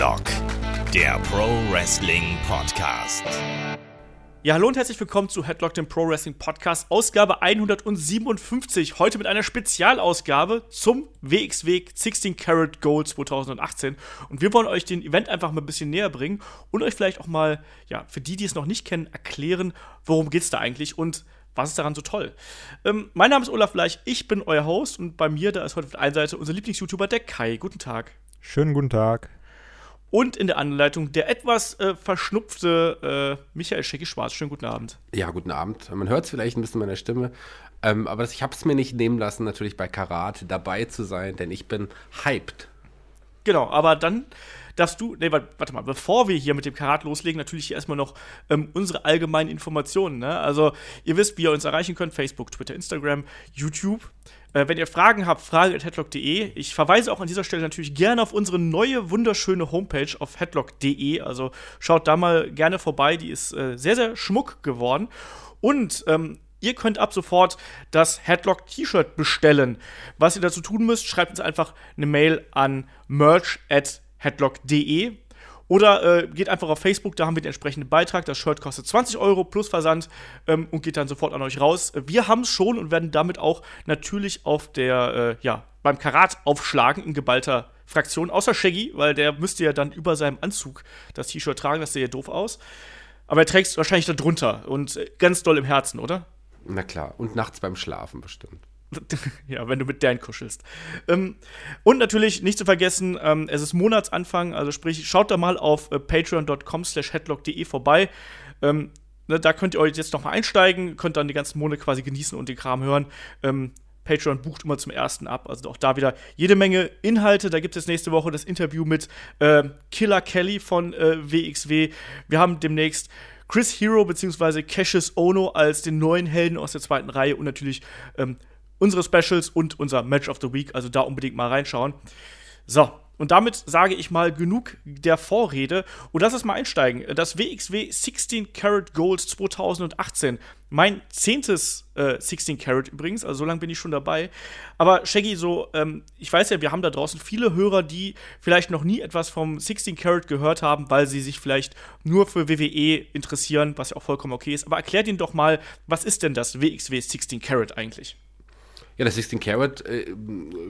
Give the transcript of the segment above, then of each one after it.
Headlock, der Pro Wrestling Podcast. Ja, hallo und herzlich willkommen zu Headlock, dem Pro Wrestling Podcast, Ausgabe 157. Heute mit einer Spezialausgabe zum WXW 16 Karat Gold 2018. Und wir wollen euch den Event einfach mal ein bisschen näher bringen und euch vielleicht auch mal, ja, für die, die es noch nicht kennen, erklären, worum geht es da eigentlich und was ist daran so toll? Ähm, mein Name ist Olaf Bleich, ich bin euer Host und bei mir, da ist heute auf der einen Seite unser Lieblings-YouTuber, der Kai. Guten Tag. Schönen guten Tag. Und in der Anleitung der etwas äh, verschnupfte äh, Michael Schecki Schwarz. Schönen guten Abend. Ja, guten Abend. Man hört es vielleicht ein bisschen meiner Stimme. Ähm, aber ich habe es mir nicht nehmen lassen, natürlich bei Karat dabei zu sein, denn ich bin hyped. Genau, aber dann darfst du, nee, warte mal, bevor wir hier mit dem Karat loslegen, natürlich erstmal noch ähm, unsere allgemeinen Informationen. Ne? Also, ihr wisst, wie ihr uns erreichen könnt: Facebook, Twitter, Instagram, YouTube. Äh, wenn ihr Fragen habt, frage.headlock.de. Ich verweise auch an dieser Stelle natürlich gerne auf unsere neue, wunderschöne Homepage auf headlock.de. Also schaut da mal gerne vorbei, die ist äh, sehr, sehr schmuck geworden. Und ähm, Ihr könnt ab sofort das Headlock T-Shirt bestellen. Was ihr dazu tun müsst, schreibt uns einfach eine Mail an merch at headlock.de oder äh, geht einfach auf Facebook, da haben wir den entsprechenden Beitrag. Das Shirt kostet 20 Euro plus Versand ähm, und geht dann sofort an euch raus. Wir haben es schon und werden damit auch natürlich auf der, äh, ja, beim Karat aufschlagen in geballter Fraktion. Außer Shaggy, weil der müsste ja dann über seinem Anzug das T-Shirt tragen. Das sähe ja doof aus. Aber er trägt es wahrscheinlich da drunter und äh, ganz doll im Herzen, oder? Na klar. Und nachts beim Schlafen bestimmt. ja, wenn du mit Dan kuschelst. Ähm, und natürlich nicht zu vergessen, ähm, es ist Monatsanfang, also sprich, schaut da mal auf äh, patreon.com slash headlock.de vorbei. Ähm, ne, da könnt ihr euch jetzt noch mal einsteigen, könnt dann die ganzen Monate quasi genießen und den Kram hören. Ähm, Patreon bucht immer zum ersten ab. Also auch da wieder jede Menge Inhalte. Da gibt es nächste Woche das Interview mit äh, Killer Kelly von äh, WXW. Wir haben demnächst Chris Hero bzw. Cassius Ono als den neuen Helden aus der zweiten Reihe und natürlich ähm, unsere Specials und unser Match of the Week. Also da unbedingt mal reinschauen. So, und damit sage ich mal genug der Vorrede und lass uns mal einsteigen. Das WXW 16 Karat Gold 2018. Mein zehntes äh, 16 Karat übrigens, also so lange bin ich schon dabei. Aber Shaggy, so, ähm, ich weiß ja, wir haben da draußen viele Hörer, die vielleicht noch nie etwas vom 16 Karat gehört haben, weil sie sich vielleicht nur für WWE interessieren, was ja auch vollkommen okay ist. Aber erklärt ihnen doch mal, was ist denn das WXW 16 Karat eigentlich? Ja, das 16 Karat äh,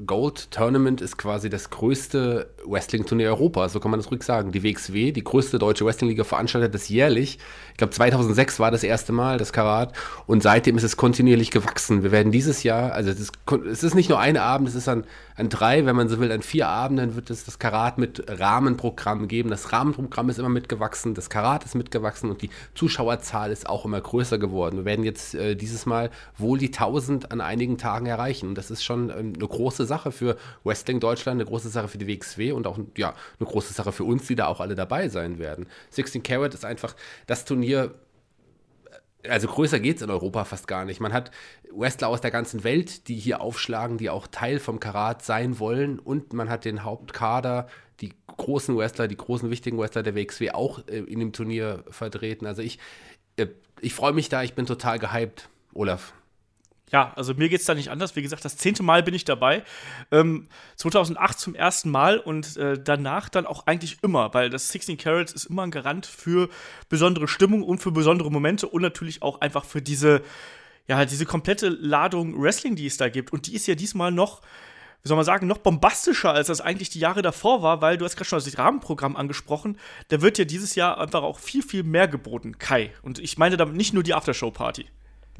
Gold Tournament ist quasi das größte Wrestling-Turnier Europas, so kann man das ruhig sagen. Die WXW, die größte deutsche Wrestling-Liga, veranstaltet das jährlich. Ich glaube, 2006 war das erste Mal das Karat und seitdem ist es kontinuierlich gewachsen. Wir werden dieses Jahr, also es ist, es ist nicht nur ein Abend, es ist an, an drei, wenn man so will, an vier Abenden wird es das Karat mit Rahmenprogramm geben. Das Rahmenprogramm ist immer mitgewachsen, das Karat ist mitgewachsen und die Zuschauerzahl ist auch immer größer geworden. Wir werden jetzt äh, dieses Mal wohl die 1000 an einigen Tagen erreichen erreichen. Und das ist schon ähm, eine große Sache für Wrestling Deutschland, eine große Sache für die WXW und auch ja, eine große Sache für uns, die da auch alle dabei sein werden. 16 Carat ist einfach das Turnier, äh, also größer geht es in Europa fast gar nicht. Man hat Wrestler aus der ganzen Welt, die hier aufschlagen, die auch Teil vom Karat sein wollen. Und man hat den Hauptkader, die großen Wrestler, die großen wichtigen Wrestler der WXW auch äh, in dem Turnier vertreten. Also ich, äh, ich freue mich da, ich bin total gehypt. Olaf ja, also mir geht es da nicht anders. Wie gesagt, das zehnte Mal bin ich dabei. Ähm, 2008 zum ersten Mal und äh, danach dann auch eigentlich immer, weil das 16 Carats ist immer ein Garant für besondere Stimmung und für besondere Momente und natürlich auch einfach für diese, ja, diese komplette Ladung Wrestling, die es da gibt. Und die ist ja diesmal noch wie soll man sagen, noch bombastischer, als das eigentlich die Jahre davor war, weil du hast gerade schon das Rahmenprogramm angesprochen. Da wird ja dieses Jahr einfach auch viel, viel mehr geboten, Kai. Und ich meine damit nicht nur die Aftershow-Party.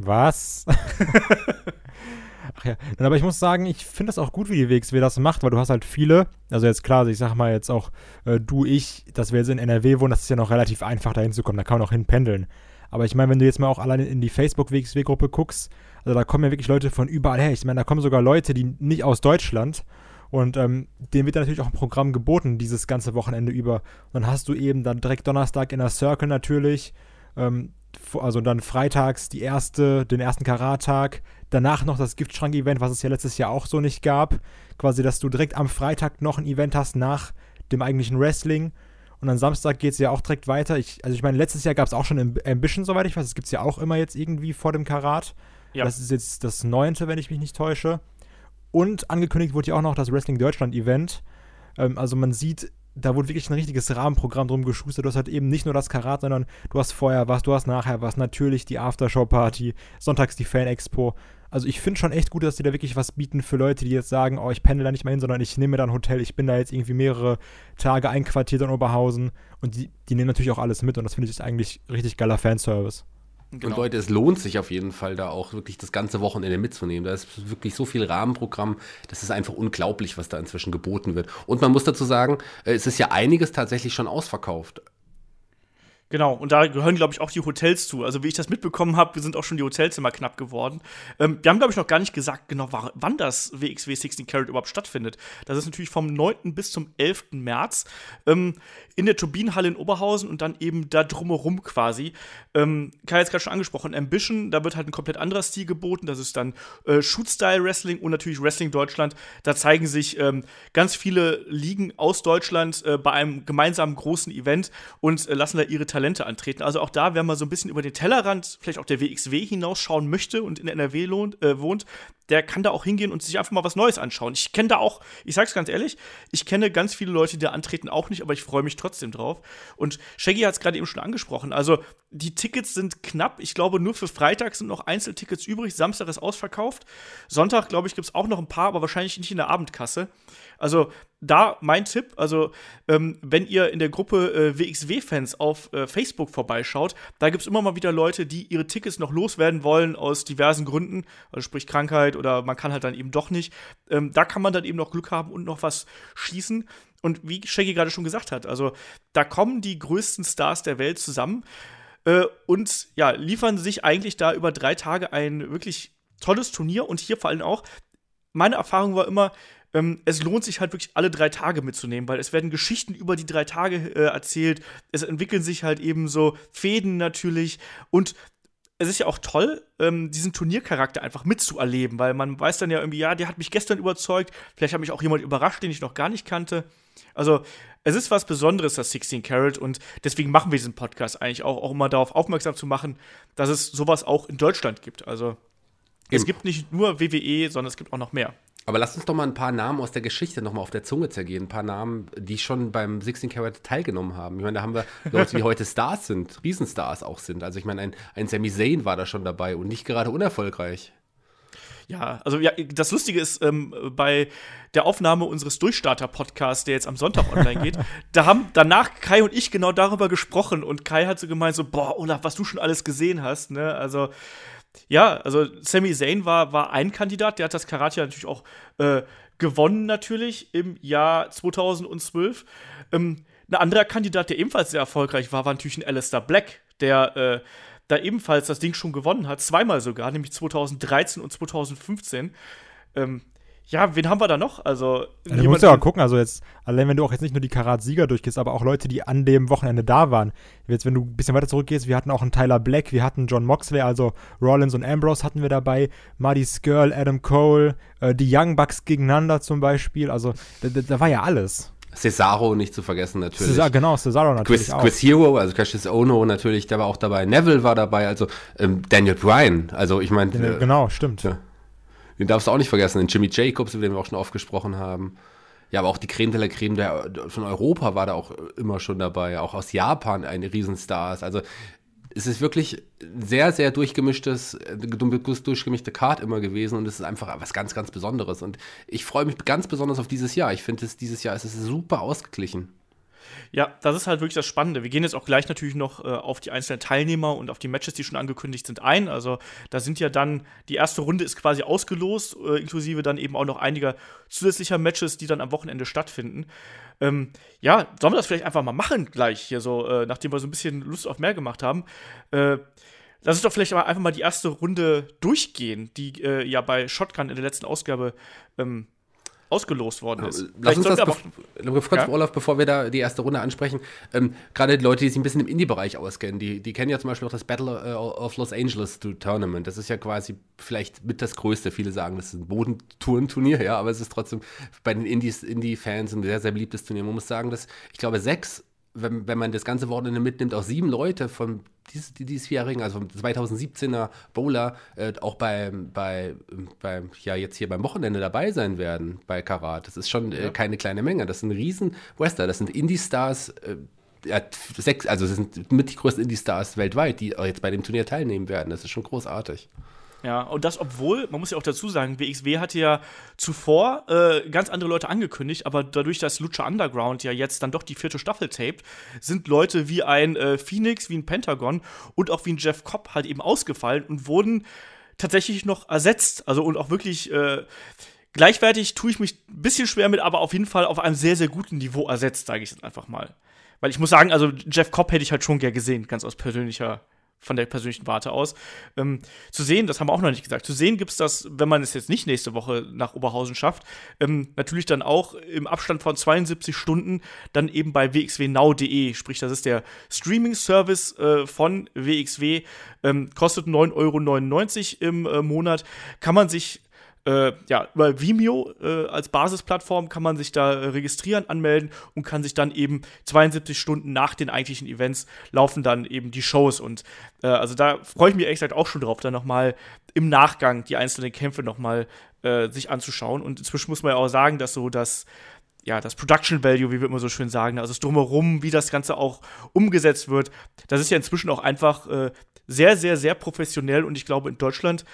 Was? Ach ja, aber ich muss sagen, ich finde das auch gut, wie die WXW das macht, weil du hast halt viele, also jetzt klar, ich sag mal jetzt auch äh, du, ich, dass wir jetzt in NRW wohnen, das ist ja noch relativ einfach da hinzukommen, da kann man auch hinpendeln. Aber ich meine, wenn du jetzt mal auch alleine in die Facebook-WXW-Gruppe guckst, also da kommen ja wirklich Leute von überall her. Ich meine, da kommen sogar Leute, die nicht aus Deutschland und ähm, denen wird dann natürlich auch ein Programm geboten, dieses ganze Wochenende über. Und dann hast du eben dann direkt Donnerstag in der Circle natürlich, ähm, also dann freitags die erste, den ersten Karattag, danach noch das Giftschrank-Event, was es ja letztes Jahr auch so nicht gab. Quasi, dass du direkt am Freitag noch ein Event hast nach dem eigentlichen Wrestling. Und am Samstag geht es ja auch direkt weiter. Ich, also ich meine, letztes Jahr gab es auch schon Ambition, soweit ich weiß. Das gibt es ja auch immer jetzt irgendwie vor dem Karat. Ja. Das ist jetzt das neunte, wenn ich mich nicht täusche. Und angekündigt wurde ja auch noch das Wrestling Deutschland Event. Ähm, also man sieht da wurde wirklich ein richtiges Rahmenprogramm drum geschustert. Du hast halt eben nicht nur das Karat, sondern du hast vorher was, du hast nachher was, natürlich die Aftershow-Party, sonntags die Fan-Expo. Also ich finde schon echt gut, dass die da wirklich was bieten für Leute, die jetzt sagen, oh, ich pendel da nicht mehr hin, sondern ich nehme da ein Hotel, ich bin da jetzt irgendwie mehrere Tage einquartiert in Oberhausen und die, die nehmen natürlich auch alles mit und das finde ich eigentlich richtig geiler Fanservice. Genau. Und Leute, es lohnt sich auf jeden Fall, da auch wirklich das ganze Wochenende mitzunehmen. Da ist wirklich so viel Rahmenprogramm, das ist einfach unglaublich, was da inzwischen geboten wird. Und man muss dazu sagen, äh, es ist ja einiges tatsächlich schon ausverkauft. Genau, und da gehören, glaube ich, auch die Hotels zu. Also, wie ich das mitbekommen habe, sind auch schon die Hotelzimmer knapp geworden. Ähm, wir haben, glaube ich, noch gar nicht gesagt, genau, wann das WXW 16 Carat überhaupt stattfindet. Das ist natürlich vom 9. bis zum 11. März ähm, in der Turbinenhalle in Oberhausen und dann eben da drumherum quasi. Ähm, Kai hat es gerade schon angesprochen, Ambition, da wird halt ein komplett anderer Stil geboten. Das ist dann äh, Shoot-Style-Wrestling und natürlich Wrestling Deutschland. Da zeigen sich ähm, ganz viele Ligen aus Deutschland äh, bei einem gemeinsamen großen Event und äh, lassen da ihre Talente Talente antreten. Also auch da, wer mal so ein bisschen über den Tellerrand, vielleicht auch der WXW hinausschauen möchte und in NRW lohnt, äh, wohnt, der kann da auch hingehen und sich einfach mal was Neues anschauen. Ich kenne da auch, ich sag's ganz ehrlich, ich kenne ganz viele Leute, die da antreten, auch nicht, aber ich freue mich trotzdem drauf. Und Shaggy hat es gerade eben schon angesprochen. Also die Tickets sind knapp. Ich glaube, nur für Freitag sind noch Einzeltickets übrig. Samstag ist ausverkauft. Sonntag, glaube ich, gibt es auch noch ein paar, aber wahrscheinlich nicht in der Abendkasse. Also da mein Tipp, also ähm, wenn ihr in der Gruppe äh, WXW-Fans auf äh, Facebook vorbeischaut, da gibt es immer mal wieder Leute, die ihre Tickets noch loswerden wollen aus diversen Gründen, also sprich Krankheit oder man kann halt dann eben doch nicht. Ähm, da kann man dann eben noch Glück haben und noch was schießen. Und wie Shaggy gerade schon gesagt hat, also da kommen die größten Stars der Welt zusammen äh, und ja, liefern sich eigentlich da über drei Tage ein wirklich tolles Turnier und hier vor allem auch, meine Erfahrung war immer, ähm, es lohnt sich halt wirklich alle drei Tage mitzunehmen, weil es werden Geschichten über die drei Tage äh, erzählt. Es entwickeln sich halt eben so Fäden natürlich und es ist ja auch toll, ähm, diesen Turniercharakter einfach mitzuerleben, weil man weiß dann ja irgendwie, ja, der hat mich gestern überzeugt, vielleicht hat mich auch jemand überrascht, den ich noch gar nicht kannte. Also, es ist was Besonderes, das 16 Carat, und deswegen machen wir diesen Podcast eigentlich auch, auch immer darauf aufmerksam zu machen, dass es sowas auch in Deutschland gibt. Also, es gibt nicht nur WWE, sondern es gibt auch noch mehr. Aber lass uns doch mal ein paar Namen aus der Geschichte nochmal auf der Zunge zergehen. Ein paar Namen, die schon beim 16 Carat teilgenommen haben. Ich meine, da haben wir Leute, die heute Stars sind, Riesenstars auch sind. Also ich meine, ein, ein Sami Zayn war da schon dabei und nicht gerade unerfolgreich. Ja, also ja, das Lustige ist, ähm, bei der Aufnahme unseres Durchstarter-Podcasts, der jetzt am Sonntag online geht, da haben danach Kai und ich genau darüber gesprochen und Kai hat so gemeint, so, boah, Olaf, was du schon alles gesehen hast, ne? Also, ja, also Sami Zayn war, war ein Kandidat, der hat das Karate natürlich auch äh, gewonnen, natürlich im Jahr 2012. Ähm, ein anderer Kandidat, der ebenfalls sehr erfolgreich war, war natürlich ein Alistair Black, der äh, da ebenfalls das Ding schon gewonnen hat, zweimal sogar, nämlich 2013 und 2015. Ähm, ja, wen haben wir da noch? Also, ja, du musst ja auch gucken, also jetzt, allein wenn du auch jetzt nicht nur die Karat-Sieger durchgehst, aber auch Leute, die an dem Wochenende da waren. Jetzt, wenn du ein bisschen weiter zurückgehst, wir hatten auch einen Tyler Black, wir hatten John Moxley, also Rollins und Ambrose hatten wir dabei, Marty Skirl, Adam Cole, äh, die Young Bucks gegeneinander zum Beispiel, also da, da, da war ja alles. Cesaro nicht zu vergessen natürlich. Cesar, genau, Cesaro natürlich Chris, auch. Chris Hero, also Cassius Ono natürlich, der war auch dabei. Neville war dabei, also ähm, Daniel Bryan, also ich meine. Äh, genau, stimmt. Ja. Den darfst du auch nicht vergessen, den Jimmy Jacobs, über den wir auch schon oft gesprochen haben. Ja, aber auch die Creme de la Creme der, von Europa war da auch immer schon dabei. Auch aus Japan eine Riesenstars. Also es ist wirklich sehr, sehr durchgemischtes, durchgemischte Card immer gewesen und es ist einfach was ganz, ganz Besonderes. Und ich freue mich ganz besonders auf dieses Jahr. Ich finde, dieses Jahr ist es super ausgeglichen. Ja, das ist halt wirklich das Spannende. Wir gehen jetzt auch gleich natürlich noch äh, auf die einzelnen Teilnehmer und auf die Matches, die schon angekündigt sind, ein. Also da sind ja dann, die erste Runde ist quasi ausgelost, äh, inklusive dann eben auch noch einiger zusätzlicher Matches, die dann am Wochenende stattfinden. Ähm, ja, sollen wir das vielleicht einfach mal machen gleich hier so, äh, nachdem wir so ein bisschen Lust auf mehr gemacht haben. Äh, Lass uns doch vielleicht einfach mal die erste Runde durchgehen, die äh, ja bei Shotgun in der letzten Ausgabe ähm, ausgelost worden ist. Lass uns das, kurz, ja? Olaf, bevor wir da die erste Runde ansprechen, ähm, gerade die Leute, die sich ein bisschen im Indie-Bereich auskennen, die, die kennen ja zum Beispiel auch das Battle äh, of Los Angeles Tournament. Das ist ja quasi vielleicht mit das größte. Viele sagen, das ist ein Bodentourenturnier, ja, aber es ist trotzdem bei den Indies, Indie-Fans ein sehr, sehr beliebtes Turnier. Man muss sagen, dass ich glaube, sechs wenn, wenn man das ganze Wochenende mitnimmt, auch sieben Leute von dies, diesjährigen, also vom 2017er Bowler, äh, auch bei, bei, bei, ja, jetzt hier beim Wochenende dabei sein werden bei Karat. Das ist schon äh, keine kleine Menge. Das sind riesen Wrestler, das sind Indie-Stars, äh, ja, sechs, also das sind mit die größten Indie-Stars weltweit, die jetzt bei dem Turnier teilnehmen werden. Das ist schon großartig. Ja, und das, obwohl, man muss ja auch dazu sagen, WXW hatte ja zuvor äh, ganz andere Leute angekündigt, aber dadurch, dass Lucha Underground ja jetzt dann doch die vierte Staffel taped, sind Leute wie ein äh, Phoenix, wie ein Pentagon und auch wie ein Jeff Cobb halt eben ausgefallen und wurden tatsächlich noch ersetzt. Also und auch wirklich äh, gleichwertig tue ich mich ein bisschen schwer mit, aber auf jeden Fall auf einem sehr, sehr guten Niveau ersetzt, sage ich jetzt einfach mal. Weil ich muss sagen, also Jeff Cobb hätte ich halt schon gern gesehen, ganz aus persönlicher von der persönlichen Warte aus. Ähm, zu sehen, das haben wir auch noch nicht gesagt, zu sehen gibt es das, wenn man es jetzt nicht nächste Woche nach Oberhausen schafft, ähm, natürlich dann auch im Abstand von 72 Stunden dann eben bei wxwnau.de, sprich, das ist der Streaming-Service äh, von WXW, ähm, kostet 9,99 Euro im äh, Monat, kann man sich äh, ja, über Vimeo äh, als Basisplattform kann man sich da äh, registrieren, anmelden und kann sich dann eben 72 Stunden nach den eigentlichen Events laufen dann eben die Shows. Und äh, also da freue ich mich echt auch schon drauf, dann nochmal im Nachgang die einzelnen Kämpfe nochmal äh, sich anzuschauen. Und inzwischen muss man ja auch sagen, dass so das ja, das Production Value, wie wir immer so schön sagen, also das Drumherum, wie das Ganze auch umgesetzt wird, das ist ja inzwischen auch einfach äh, sehr, sehr, sehr professionell und ich glaube, in Deutschland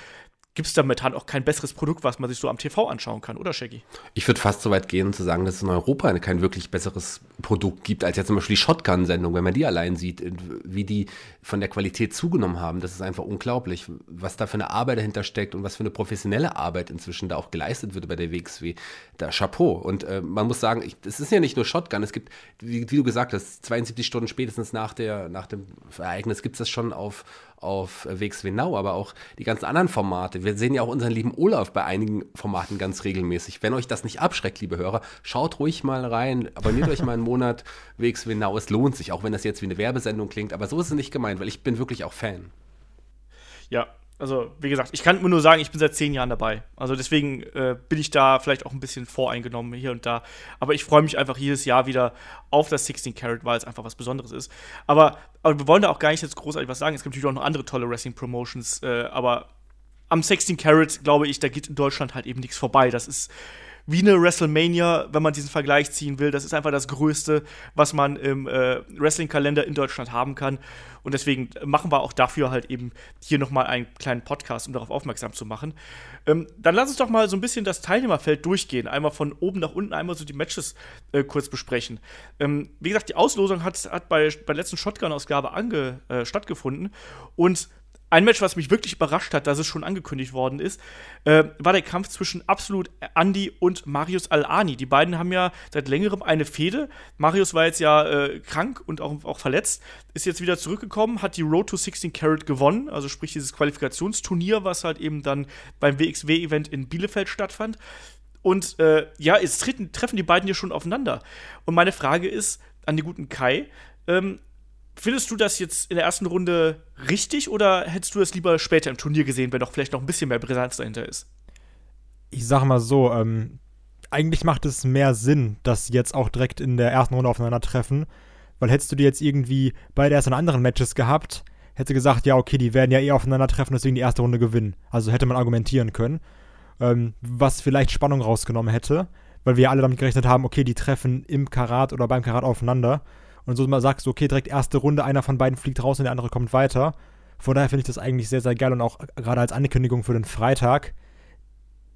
gibt es damit halt auch kein besseres Produkt, was man sich so am TV anschauen kann, oder Shaggy? Ich würde fast so weit gehen zu sagen, dass es in Europa kein wirklich besseres Produkt gibt, als jetzt zum Beispiel die Shotgun-Sendung, wenn man die allein sieht, wie die von der Qualität zugenommen haben. Das ist einfach unglaublich, was da für eine Arbeit dahinter steckt und was für eine professionelle Arbeit inzwischen da auch geleistet wird bei der WXW. Da Chapeau. Und äh, man muss sagen, es ist ja nicht nur Shotgun, es gibt, wie, wie, du gesagt hast, 72 Stunden spätestens nach, der, nach dem Ereignis gibt es das schon auf, auf Now, aber auch die ganzen anderen Formate. Wir sehen ja auch unseren lieben Olaf bei einigen Formaten ganz regelmäßig. Wenn euch das nicht abschreckt, liebe Hörer, schaut ruhig mal rein, abonniert euch mal einen Monat Now. Es lohnt sich, auch wenn das jetzt wie eine Werbesendung klingt, aber so ist es nicht gemeint, weil ich bin wirklich auch Fan. Ja, also, wie gesagt, ich kann nur sagen, ich bin seit zehn Jahren dabei. Also deswegen äh, bin ich da vielleicht auch ein bisschen voreingenommen hier und da. Aber ich freue mich einfach jedes Jahr wieder auf das 16 Carat, weil es einfach was Besonderes ist. Aber, aber wir wollen da auch gar nicht jetzt großartig was sagen. Es gibt natürlich auch noch andere tolle Wrestling-Promotions. Äh, aber am 16 Carat, glaube ich, da geht in Deutschland halt eben nichts vorbei. Das ist wie eine WrestleMania, wenn man diesen Vergleich ziehen will. Das ist einfach das Größte, was man im äh, Wrestling-Kalender in Deutschland haben kann. Und deswegen machen wir auch dafür halt eben hier nochmal einen kleinen Podcast, um darauf aufmerksam zu machen. Ähm, dann lass uns doch mal so ein bisschen das Teilnehmerfeld durchgehen. Einmal von oben nach unten, einmal so die Matches äh, kurz besprechen. Ähm, wie gesagt, die Auslosung hat, hat bei, bei der letzten Shotgun-Ausgabe äh, stattgefunden. Und ein Match, was mich wirklich überrascht hat, dass es schon angekündigt worden ist, äh, war der Kampf zwischen Absolut Andy und Marius Al-Ani. Die beiden haben ja seit längerem eine Fehde. Marius war jetzt ja äh, krank und auch, auch verletzt, ist jetzt wieder zurückgekommen, hat die Road to 16 Carat gewonnen, also sprich dieses Qualifikationsturnier, was halt eben dann beim WXW-Event in Bielefeld stattfand. Und äh, ja, jetzt treten, treffen die beiden hier schon aufeinander. Und meine Frage ist an die guten Kai, ähm, Findest du das jetzt in der ersten Runde richtig oder hättest du es lieber später im Turnier gesehen, wenn doch vielleicht noch ein bisschen mehr Brisanz dahinter ist? Ich sag mal so, ähm, eigentlich macht es mehr Sinn, dass jetzt auch direkt in der ersten Runde aufeinandertreffen, weil hättest du die jetzt irgendwie beide erst in anderen Matches gehabt, hätte gesagt, ja, okay, die werden ja eh aufeinandertreffen, deswegen die erste Runde gewinnen. Also hätte man argumentieren können, ähm, was vielleicht Spannung rausgenommen hätte, weil wir alle damit gerechnet haben, okay, die treffen im Karat oder beim Karat aufeinander und so mal sagst du, okay, direkt erste Runde, einer von beiden fliegt raus und der andere kommt weiter. Von daher finde ich das eigentlich sehr, sehr geil und auch gerade als Ankündigung für den Freitag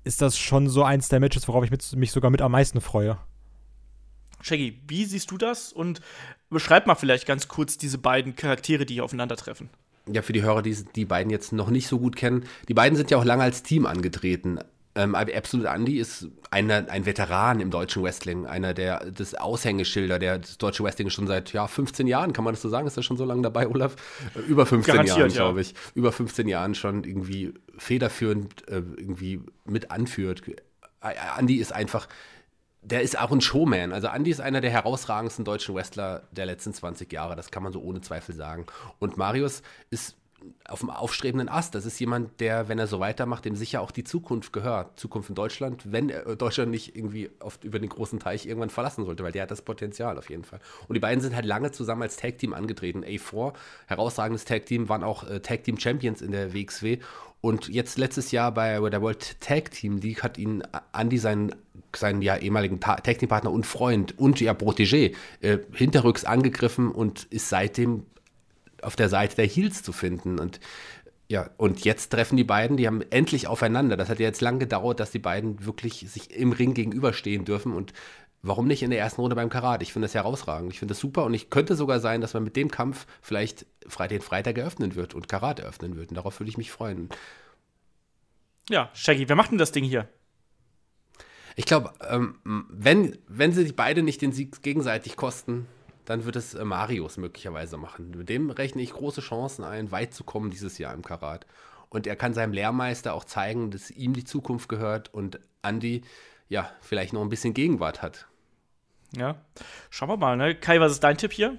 ist das schon so eins der Matches, worauf ich mit, mich sogar mit am meisten freue. Shaggy, wie siehst du das? Und beschreib mal vielleicht ganz kurz diese beiden Charaktere, die hier aufeinandertreffen. Ja, für die Hörer, die die beiden jetzt noch nicht so gut kennen, die beiden sind ja auch lange als Team angetreten. Ähm, Absolute Andy ist einer, ein Veteran im deutschen Wrestling, einer der das Aushängeschilder, der das deutsche Wrestling schon seit ja, 15 Jahren, kann man das so sagen? Ist er schon so lange dabei, Olaf? Äh, über 15 Garantiert, Jahren, glaube ich. Über 15 Jahren schon irgendwie federführend äh, irgendwie mit anführt. Äh, Andy ist einfach, der ist auch ein Showman. Also Andy ist einer der herausragendsten deutschen Wrestler der letzten 20 Jahre. Das kann man so ohne Zweifel sagen. Und Marius ist auf dem aufstrebenden Ast. Das ist jemand, der, wenn er so weitermacht, dem sicher auch die Zukunft gehört. Zukunft in Deutschland, wenn er, Deutschland nicht irgendwie oft über den großen Teich irgendwann verlassen sollte, weil der hat das Potenzial auf jeden Fall. Und die beiden sind halt lange zusammen als Tag-Team angetreten. A4, herausragendes Tag-Team, waren auch äh, Tag-Team-Champions in der WXW. Und jetzt letztes Jahr bei der World Tag Team League hat ihn Andy, seinen, seinen ja ehemaligen Tag Team Partner und Freund und ja Protégé, äh, hinterrücks angegriffen und ist seitdem auf der Seite der Heels zu finden. Und ja, und jetzt treffen die beiden, die haben endlich aufeinander. Das hat ja jetzt lang gedauert, dass die beiden wirklich sich im Ring gegenüberstehen dürfen. Und warum nicht in der ersten Runde beim Karat? Ich finde das herausragend. Ich finde das super und ich könnte sogar sein, dass man mit dem Kampf vielleicht den Freitag eröffnen wird und Karat eröffnen wird. Und darauf würde ich mich freuen. Ja, Shaggy, wer macht denn das Ding hier? Ich glaube, ähm, wenn, wenn sie sich beide nicht den Sieg gegenseitig kosten, dann wird es äh, Marius möglicherweise machen. Mit dem rechne ich große Chancen ein, weit zu kommen dieses Jahr im Karat. Und er kann seinem Lehrmeister auch zeigen, dass ihm die Zukunft gehört und Andy ja vielleicht noch ein bisschen Gegenwart hat. Ja, schauen wir mal. Ne? Kai, was ist dein Tipp hier?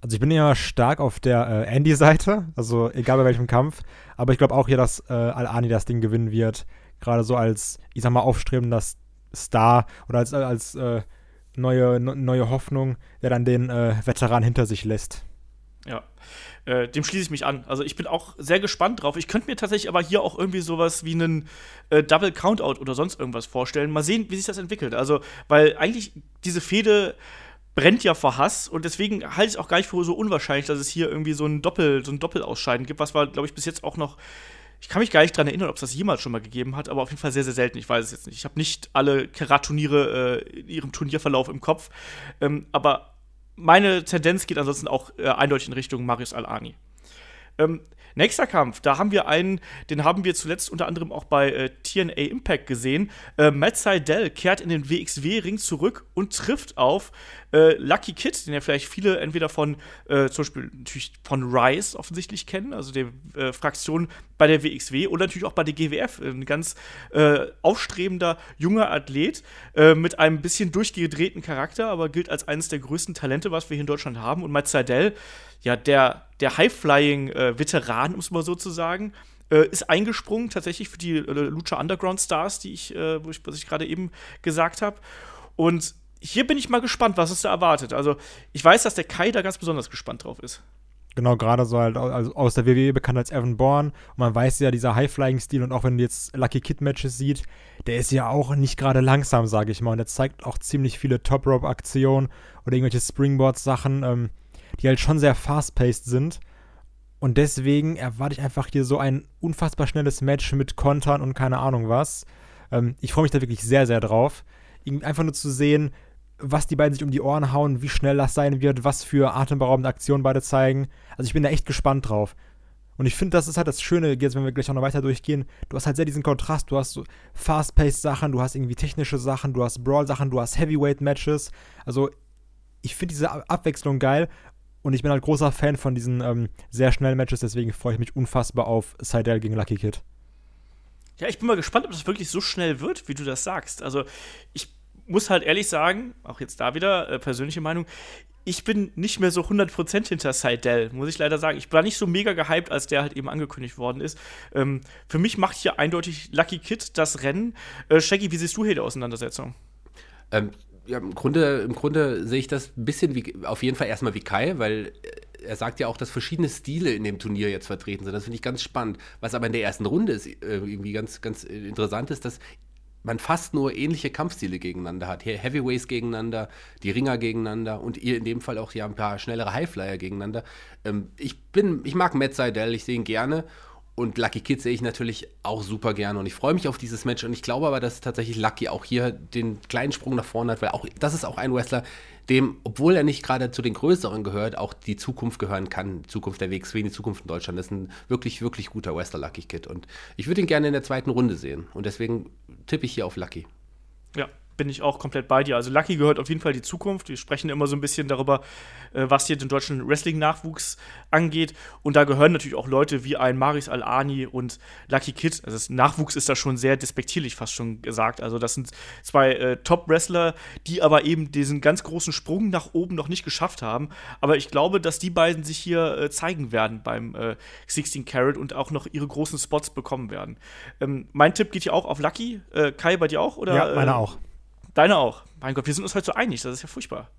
Also ich bin ja stark auf der äh, Andy-Seite, also egal bei welchem Kampf. Aber ich glaube auch hier, dass äh, Al-Ani das Ding gewinnen wird. Gerade so als, ich sag mal, aufstrebender Star oder als, als äh, neue, neue Hoffnung, der dann den äh, Veteran hinter sich lässt. Ja, äh, dem schließe ich mich an. Also ich bin auch sehr gespannt drauf. Ich könnte mir tatsächlich aber hier auch irgendwie sowas wie einen äh, Double Countout oder sonst irgendwas vorstellen. Mal sehen, wie sich das entwickelt. Also, weil eigentlich diese Fehde brennt ja vor Hass und deswegen halte ich es auch gar nicht für so unwahrscheinlich, dass es hier irgendwie so ein Doppel, so ein Doppelausscheiden gibt, was war, glaube ich, bis jetzt auch noch ich kann mich gar nicht daran erinnern, ob es das jemals schon mal gegeben hat, aber auf jeden Fall sehr, sehr selten. Ich weiß es jetzt nicht. Ich habe nicht alle Karat-Turniere äh, in ihrem Turnierverlauf im Kopf. Ähm, aber meine Tendenz geht ansonsten auch äh, eindeutig in Richtung Marius Al-Ani. Ähm, Nächster Kampf, da haben wir einen, den haben wir zuletzt unter anderem auch bei äh, TNA Impact gesehen. Äh, Matt Seidel kehrt in den WXW-Ring zurück und trifft auf äh, Lucky Kid, den ja vielleicht viele entweder von äh, zum Beispiel natürlich von Rise offensichtlich kennen, also der äh, Fraktion bei der WXW oder natürlich auch bei der GWF. Ein ganz äh, aufstrebender junger Athlet mit einem bisschen durchgedrehten Charakter, aber gilt als eines der größten Talente, was wir hier in Deutschland haben. Und Matt Seidel ja, der, der High-Flying-Veteran, um es mal so zu sagen, äh, ist eingesprungen tatsächlich für die äh, Lucha Underground Stars, die ich, äh, wo ich, was ich gerade eben gesagt habe. Und hier bin ich mal gespannt, was es da erwartet. Also, ich weiß, dass der Kai da ganz besonders gespannt drauf ist. Genau, gerade so halt also aus der WWE bekannt als Evan Bourne. Und man weiß ja, dieser High-Flying-Stil und auch wenn du jetzt Lucky Kid-Matches sieht, der ist ja auch nicht gerade langsam, sage ich mal. Und er zeigt auch ziemlich viele Top-Rope-Aktionen oder irgendwelche Springboard-Sachen. Ähm, die halt schon sehr fast-paced sind. Und deswegen erwarte ich einfach hier so ein unfassbar schnelles Match mit Kontern und keine Ahnung was. Ähm, ich freue mich da wirklich sehr, sehr drauf. Einfach nur zu sehen, was die beiden sich um die Ohren hauen, wie schnell das sein wird, was für atemberaubende Aktionen beide zeigen. Also ich bin da echt gespannt drauf. Und ich finde, das ist halt das Schöne, jetzt wenn wir gleich auch noch weiter durchgehen, du hast halt sehr diesen Kontrast, du hast so fast-paced Sachen, du hast irgendwie technische Sachen, du hast Brawl-Sachen, du hast Heavyweight-Matches. Also ich finde diese Abwechslung geil und ich bin halt großer Fan von diesen ähm, sehr schnellen Matches, deswegen freue ich mich unfassbar auf Seidel gegen Lucky Kid. Ja, ich bin mal gespannt, ob das wirklich so schnell wird, wie du das sagst. Also, ich muss halt ehrlich sagen, auch jetzt da wieder äh, persönliche Meinung, ich bin nicht mehr so 100% hinter Seidel, muss ich leider sagen. Ich war nicht so mega gehypt, als der halt eben angekündigt worden ist. Ähm, für mich macht hier eindeutig Lucky Kid das Rennen. Äh, Shaggy, wie siehst du hier die Auseinandersetzung? Ähm, ja, im Grunde, im Grunde sehe ich das ein bisschen wie, auf jeden Fall erstmal wie Kai, weil er sagt ja auch, dass verschiedene Stile in dem Turnier jetzt vertreten sind. Das finde ich ganz spannend. Was aber in der ersten Runde ist, äh, irgendwie ganz, ganz interessant ist, dass man fast nur ähnliche Kampfstile gegeneinander hat. Hier Heavyweights gegeneinander, die Ringer gegeneinander und ihr in dem Fall auch ja ein paar schnellere Highflyer gegeneinander. Ähm, ich bin, ich mag Matt Seidel, ich sehe ihn gerne und Lucky Kid sehe ich natürlich auch super gerne. Und ich freue mich auf dieses Match. Und ich glaube aber, dass tatsächlich Lucky auch hier den kleinen Sprung nach vorne hat, weil auch das ist auch ein Wrestler, dem, obwohl er nicht gerade zu den größeren gehört, auch die Zukunft gehören kann, Zukunft der WXW, die Zukunft in Deutschland. Das ist ein wirklich, wirklich guter Wrestler, Lucky Kid. Und ich würde ihn gerne in der zweiten Runde sehen. Und deswegen tippe ich hier auf Lucky. Ja, bin ich auch komplett bei dir. Also Lucky gehört auf jeden Fall die Zukunft. Wir sprechen immer so ein bisschen darüber, äh, was hier den deutschen Wrestling-Nachwuchs angeht. Und da gehören natürlich auch Leute wie ein Maris Al-Ani und Lucky Kid. Also das Nachwuchs ist da schon sehr despektierlich fast schon gesagt. Also das sind zwei äh, Top-Wrestler, die aber eben diesen ganz großen Sprung nach oben noch nicht geschafft haben. Aber ich glaube, dass die beiden sich hier äh, zeigen werden beim äh, 16 Carat und auch noch ihre großen Spots bekommen werden. Ähm, mein Tipp geht hier auch auf Lucky. Äh, Kai, bei dir auch? Oder, ja, meiner äh, auch. Deine auch. Mein Gott, wir sind uns heute so einig. Das ist ja furchtbar.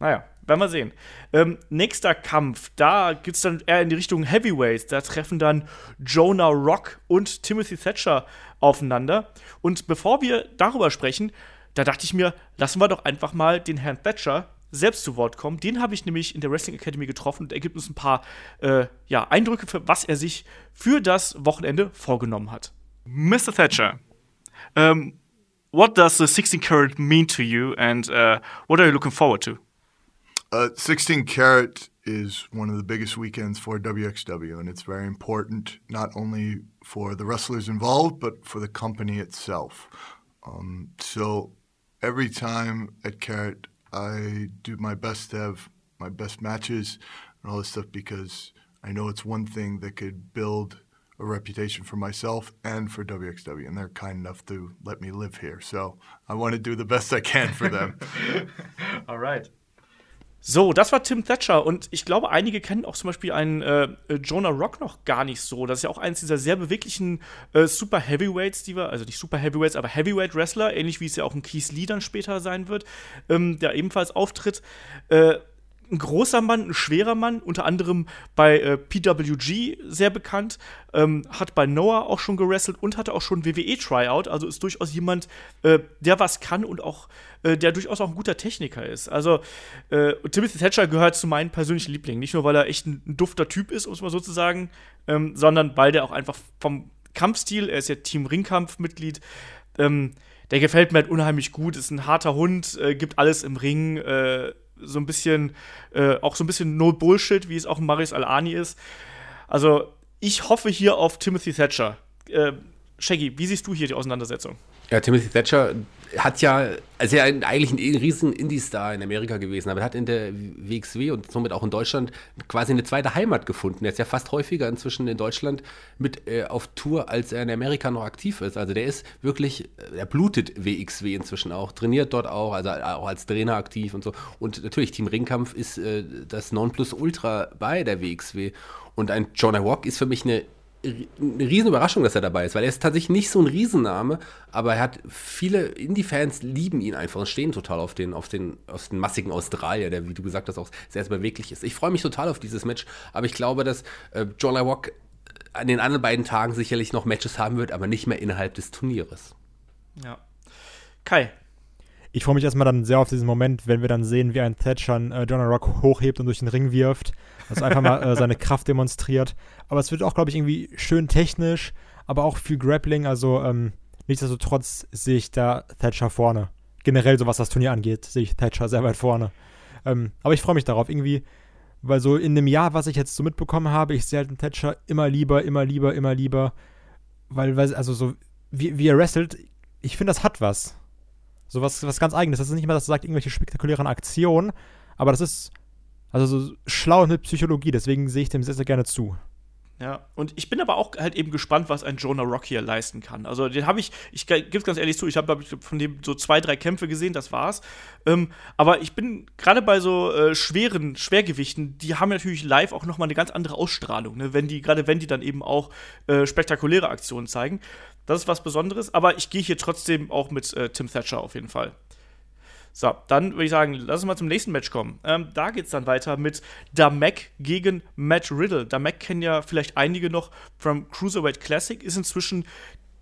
Naja, werden wir sehen. Ähm, nächster Kampf, da geht es dann eher in die Richtung Heavyweights. Da treffen dann Jonah Rock und Timothy Thatcher aufeinander. Und bevor wir darüber sprechen, da dachte ich mir, lassen wir doch einfach mal den Herrn Thatcher selbst zu Wort kommen. Den habe ich nämlich in der Wrestling Academy getroffen und er gibt uns ein paar äh, ja, Eindrücke, für was er sich für das Wochenende vorgenommen hat. Mr. Thatcher, um, what does the 16 carat mean to you and uh, what are you looking forward to? Uh, 16 carat is one of the biggest weekends for WXW, and it's very important not only for the wrestlers involved, but for the company itself. Um, so every time at Carrot, I do my best to have my best matches and all this stuff because I know it's one thing that could build a reputation for myself and for WXW, and they're kind enough to let me live here. So I want to do the best I can for them. Alright. So, das war Tim Thatcher und ich glaube, einige kennen auch zum Beispiel einen äh, Jonah Rock noch gar nicht so. Das ist ja auch eines dieser sehr beweglichen äh, Super Heavyweights, die wir, also nicht Super Heavyweights, aber Heavyweight Wrestler, ähnlich wie es ja auch ein Keith Lee dann später sein wird, ähm, der ebenfalls auftritt. Äh, ein großer Mann, ein schwerer Mann, unter anderem bei äh, PWG sehr bekannt, ähm, hat bei Noah auch schon gewrestelt und hatte auch schon WWE-Tryout, also ist durchaus jemand, äh, der was kann und auch, äh, der durchaus auch ein guter Techniker ist. Also äh, Timothy Thatcher gehört zu meinen persönlichen Lieblingen, nicht nur, weil er echt ein, ein dufter Typ ist, um es mal so zu sagen, ähm, sondern weil der auch einfach vom Kampfstil, er ist ja Team Ringkampf-Mitglied, ähm, der gefällt mir halt unheimlich gut, ist ein harter Hund, äh, gibt alles im Ring, äh, so ein bisschen, äh, auch so ein bisschen No Bullshit, wie es auch Marius Al-Ani ist. Also, ich hoffe hier auf Timothy Thatcher. Äh, Shaggy, wie siehst du hier die Auseinandersetzung? Ja, Timothy Thatcher hat ja, also er ist ja eigentlich ein riesen Indie-Star in Amerika gewesen, aber er hat in der WXW und somit auch in Deutschland quasi eine zweite Heimat gefunden. Er ist ja fast häufiger inzwischen in Deutschland mit äh, auf Tour, als er in Amerika noch aktiv ist. Also der ist wirklich, äh, er blutet WXW inzwischen auch, trainiert dort auch, also auch als Trainer aktiv und so. Und natürlich, Team Ringkampf ist äh, das Nonplusultra bei der WXW. Und ein Jonah Walk ist für mich eine eine riesen Überraschung, dass er dabei ist, weil er ist tatsächlich nicht so ein Riesenname, aber er hat viele Indie-Fans lieben ihn einfach und stehen total auf den, auf den, auf den massigen Australier, der, wie du gesagt hast, auch sehr, sehr beweglich ist. Ich freue mich total auf dieses Match, aber ich glaube, dass äh, John Lywok an den anderen beiden Tagen sicherlich noch Matches haben wird, aber nicht mehr innerhalb des Turnieres. Ja. Kai, ich freue mich erstmal dann sehr auf diesen Moment, wenn wir dann sehen, wie ein Thatcher äh, John Rock hochhebt und durch den Ring wirft. Also einfach mal äh, seine Kraft demonstriert. Aber es wird auch, glaube ich, irgendwie schön technisch, aber auch viel Grappling. Also ähm, nichtsdestotrotz sehe ich da Thatcher vorne. Generell, so was das Turnier angeht, sehe ich Thatcher sehr weit vorne. Ähm, aber ich freue mich darauf. Irgendwie, weil so in dem Jahr, was ich jetzt so mitbekommen habe, ich sehe halt den Thatcher immer lieber, immer lieber, immer lieber. Weil, weil also so, wie, wie er wrestelt, ich finde, das hat was. So was, was ganz eigenes. Das ist nicht mal, dass du sagst, irgendwelche spektakulären Aktionen, aber das ist also so schlau mit Psychologie, deswegen sehe ich dem sehr, sehr gerne zu. Ja, und ich bin aber auch halt eben gespannt, was ein Jonah Rock hier leisten kann. Also, den habe ich, ich gebe es ganz ehrlich zu, ich habe, von dem so zwei, drei Kämpfe gesehen, das war's. Ähm, aber ich bin gerade bei so äh, schweren Schwergewichten, die haben natürlich live auch nochmal eine ganz andere Ausstrahlung, ne? wenn die, gerade wenn die dann eben auch äh, spektakuläre Aktionen zeigen. Das ist was Besonderes, aber ich gehe hier trotzdem auch mit äh, Tim Thatcher auf jeden Fall. So, dann würde ich sagen, lass uns mal zum nächsten Match kommen. Ähm, da geht es dann weiter mit Damek gegen Matt Riddle. Damek kennen ja vielleicht einige noch vom Cruiserweight Classic, ist inzwischen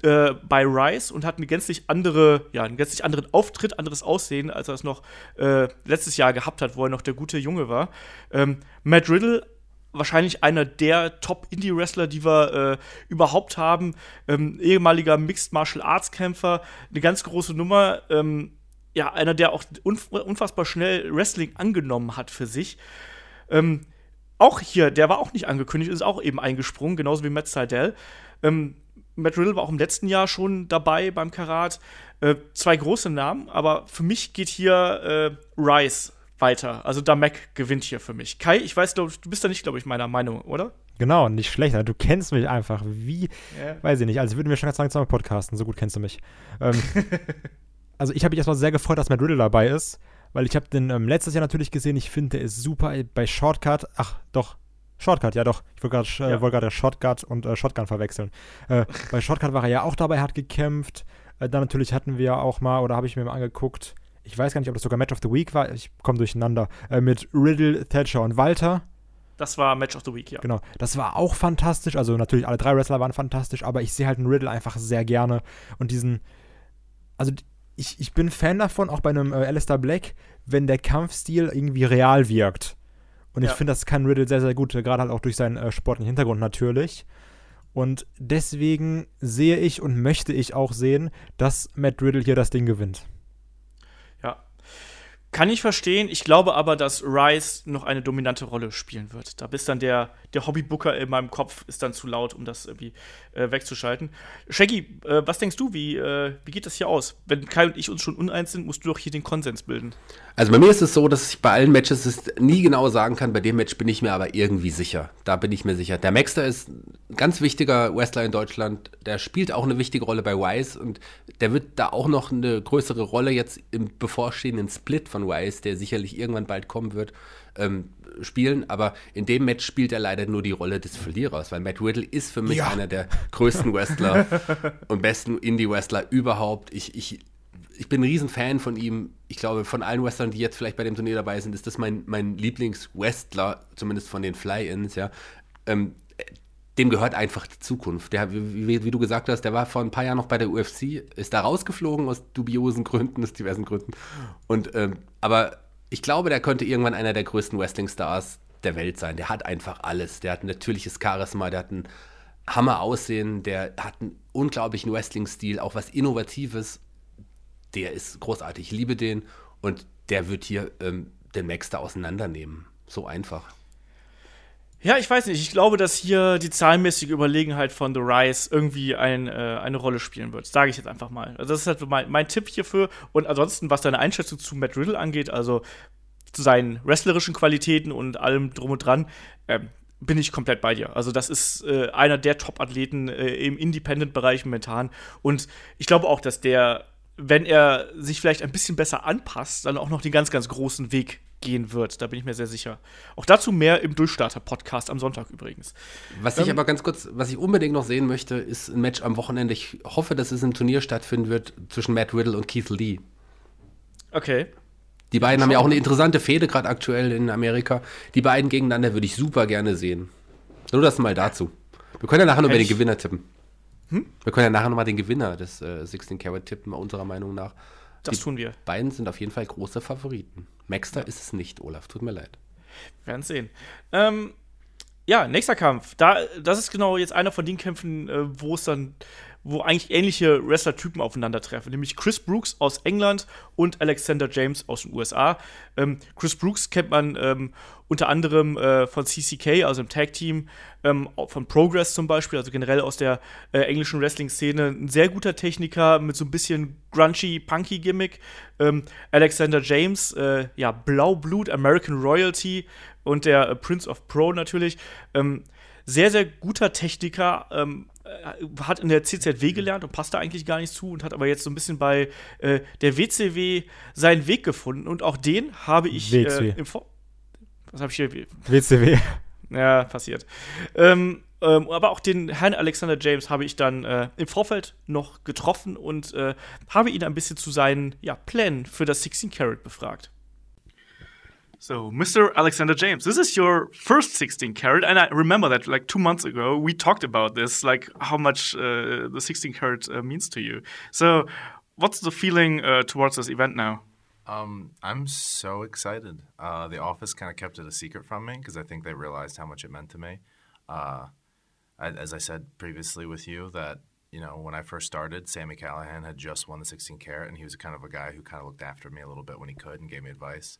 äh, bei Rise und hat eine gänzlich andere, ja, einen gänzlich anderen Auftritt, anderes Aussehen, als er es noch äh, letztes Jahr gehabt hat, wo er noch der gute Junge war. Ähm, Matt Riddle wahrscheinlich einer der Top-Indie-Wrestler, die wir äh, überhaupt haben. Ähm, ehemaliger Mixed Martial Arts Kämpfer, eine ganz große Nummer. Ähm, ja, einer, der auch unfassbar schnell Wrestling angenommen hat für sich. Ähm, auch hier, der war auch nicht angekündigt, ist auch eben eingesprungen, genauso wie Matt Seidel. Ähm, Matt Riddle war auch im letzten Jahr schon dabei beim Karat. Äh, zwei große Namen, aber für mich geht hier äh, Rice weiter. Also Damek gewinnt hier für mich. Kai, ich weiß, glaub, du bist da nicht, glaube ich, meiner Meinung, oder? Genau, nicht schlecht. Du kennst mich einfach wie, yeah. weiß ich nicht, als würden wir schon ganz lange zusammen podcasten. So gut kennst du mich. Ähm, also ich habe mich erstmal sehr gefreut, dass Matt Riddle dabei ist, weil ich habe den ähm, letztes Jahr natürlich gesehen. Ich finde, der ist super bei Shortcut. Ach, doch, Shortcut, ja doch. Ich wollte gerade äh, wollt Shotgun und äh, Shotgun verwechseln. Äh, bei Shortcut war er ja auch dabei, hat gekämpft. Äh, dann natürlich hatten wir auch mal, oder habe ich mir mal angeguckt, ich weiß gar nicht, ob das sogar Match of the Week war, ich komme durcheinander, äh, mit Riddle, Thatcher und Walter. Das war Match of the Week, ja. Genau. Das war auch fantastisch. Also natürlich alle drei Wrestler waren fantastisch, aber ich sehe halt einen Riddle einfach sehr gerne. Und diesen. Also ich, ich bin Fan davon, auch bei einem äh, Alistair Black, wenn der Kampfstil irgendwie real wirkt. Und ich finde, das kann Riddle sehr, sehr gut, gerade halt auch durch seinen äh, sportlichen Hintergrund natürlich. Und deswegen sehe ich und möchte ich auch sehen, dass Matt Riddle hier das Ding gewinnt. Kann ich verstehen. Ich glaube aber, dass Rice noch eine dominante Rolle spielen wird. Da bist dann der, der Hobbybooker in meinem Kopf ist dann zu laut, um das irgendwie äh, wegzuschalten. Shaggy, äh, was denkst du, wie, äh, wie geht das hier aus? Wenn Kai und ich uns schon uneins sind, musst du doch hier den Konsens bilden. Also bei mir ist es so, dass ich bei allen Matches nie genau sagen kann. Bei dem Match bin ich mir aber irgendwie sicher. Da bin ich mir sicher. Der Maxter ist ein ganz wichtiger Wrestler in Deutschland. Der spielt auch eine wichtige Rolle bei Wise und der wird da auch noch eine größere Rolle jetzt im bevorstehenden Split von Wise, der sicherlich irgendwann bald kommen wird, ähm, spielen. Aber in dem Match spielt er leider nur die Rolle des Verlierers, weil Matt Riddle ist für mich ja. einer der größten Wrestler und besten Indie-Wrestler überhaupt. Ich, ich ich bin ein Riesenfan von ihm. Ich glaube, von allen Wrestlern, die jetzt vielleicht bei dem Turnier dabei sind, ist das mein, mein Lieblings-Wrestler, zumindest von den Fly-Ins, ja. Ähm, dem gehört einfach die Zukunft. Der, wie, wie, du gesagt hast, der war vor ein paar Jahren noch bei der UFC, ist da rausgeflogen aus dubiosen Gründen, aus diversen Gründen. Und, ähm, aber ich glaube, der könnte irgendwann einer der größten Wrestling-Stars der Welt sein. Der hat einfach alles. Der hat ein natürliches Charisma, der hat ein Hammer-Aussehen, der hat einen unglaublichen Wrestling-Stil, auch was Innovatives der ist großartig. Ich liebe den und der wird hier ähm, den Max da auseinandernehmen. So einfach. Ja, ich weiß nicht. Ich glaube, dass hier die zahlenmäßige Überlegenheit von The Rise irgendwie ein, äh, eine Rolle spielen wird. Sage ich jetzt einfach mal. Also das ist halt mein, mein Tipp hierfür. Und ansonsten, was deine Einschätzung zu Matt Riddle angeht, also zu seinen wrestlerischen Qualitäten und allem drum und dran, ähm, bin ich komplett bei dir. Also das ist äh, einer der Top-Athleten äh, im Independent-Bereich momentan. Und ich glaube auch, dass der wenn er sich vielleicht ein bisschen besser anpasst, dann auch noch den ganz, ganz großen Weg gehen wird. Da bin ich mir sehr sicher. Auch dazu mehr im Durchstarter-Podcast am Sonntag übrigens. Was ähm, ich aber ganz kurz, was ich unbedingt noch sehen möchte, ist ein Match am Wochenende. Ich hoffe, dass es im Turnier stattfinden wird zwischen Matt Riddle und Keith Lee. Okay. Die beiden haben ja auch eine interessante Fehde gerade aktuell in Amerika. Die beiden gegeneinander würde ich super gerne sehen. Nur das mal dazu. Wir können ja nachher noch über den Gewinner tippen. Hm? Wir können ja nachher nochmal den Gewinner des äh, 16 Carat tippen, unserer Meinung nach. Das Die tun wir. Beiden sind auf jeden Fall große Favoriten. Maxter ja. ist es nicht, Olaf. Tut mir leid. Wir werden sehen. Ähm, ja, nächster Kampf. Da, das ist genau jetzt einer von den Kämpfen, äh, wo es dann wo eigentlich ähnliche Wrestler-Typen aufeinandertreffen, nämlich Chris Brooks aus England und Alexander James aus den USA. Ähm, Chris Brooks kennt man ähm, unter anderem äh, von CCK, also im Tag-Team, ähm, von Progress zum Beispiel, also generell aus der äh, englischen Wrestling-Szene. Ein sehr guter Techniker mit so ein bisschen grungy, punky Gimmick. Ähm, Alexander James, äh, ja, Blaublut, American Royalty und der äh, Prince of Pro natürlich. Ähm, sehr, sehr guter Techniker, ähm, äh, hat in der CZW gelernt und passt da eigentlich gar nicht zu und hat aber jetzt so ein bisschen bei äh, der WCW seinen Weg gefunden. Und auch den habe ich WCW. Äh, im Vor Was habe ich hier? WCW. Ja, passiert. Ähm, ähm, aber auch den Herrn Alexander James habe ich dann äh, im Vorfeld noch getroffen und äh, habe ihn ein bisschen zu seinen ja, Plänen für das 16 Carat befragt. So, Mr. Alexander James, this is your first 16 karat, and I remember that like two months ago we talked about this, like how much uh, the 16 karat uh, means to you. So, what's the feeling uh, towards this event now? Um, I'm so excited. Uh, the office kind of kept it a secret from me because I think they realized how much it meant to me. Uh, I, as I said previously with you, that you know when I first started, Sammy Callahan had just won the 16 karat, and he was kind of a guy who kind of looked after me a little bit when he could and gave me advice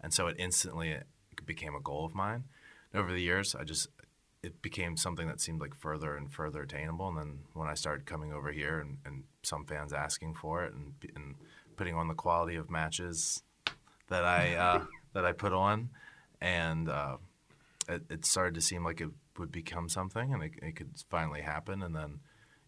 and so it instantly became a goal of mine. And over the years, I just it became something that seemed like further and further attainable. And then when I started coming over here and, and some fans asking for it and, and putting on the quality of matches that I uh, that I put on, and uh, it, it, started to seem like it would become something, and it, it could finally happen. And then,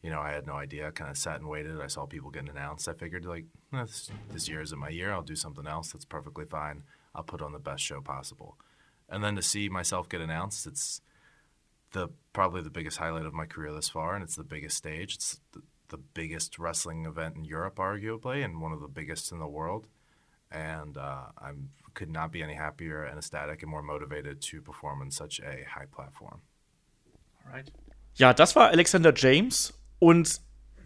you know, I had no idea. I kind of sat and waited. I saw people getting announced. I figured like eh, this, this year isn't my year. I'll do something else. That's perfectly fine. I'll put on the best show possible. And then to see myself get announced, it's the probably the biggest highlight of my career thus far, and it's the biggest stage. It's the, the biggest wrestling event in Europe, arguably, and one of the biggest in the world. And uh, I could not be any happier and ecstatic and more motivated to perform on such a high platform. Alright. Ja, das war Alexander James und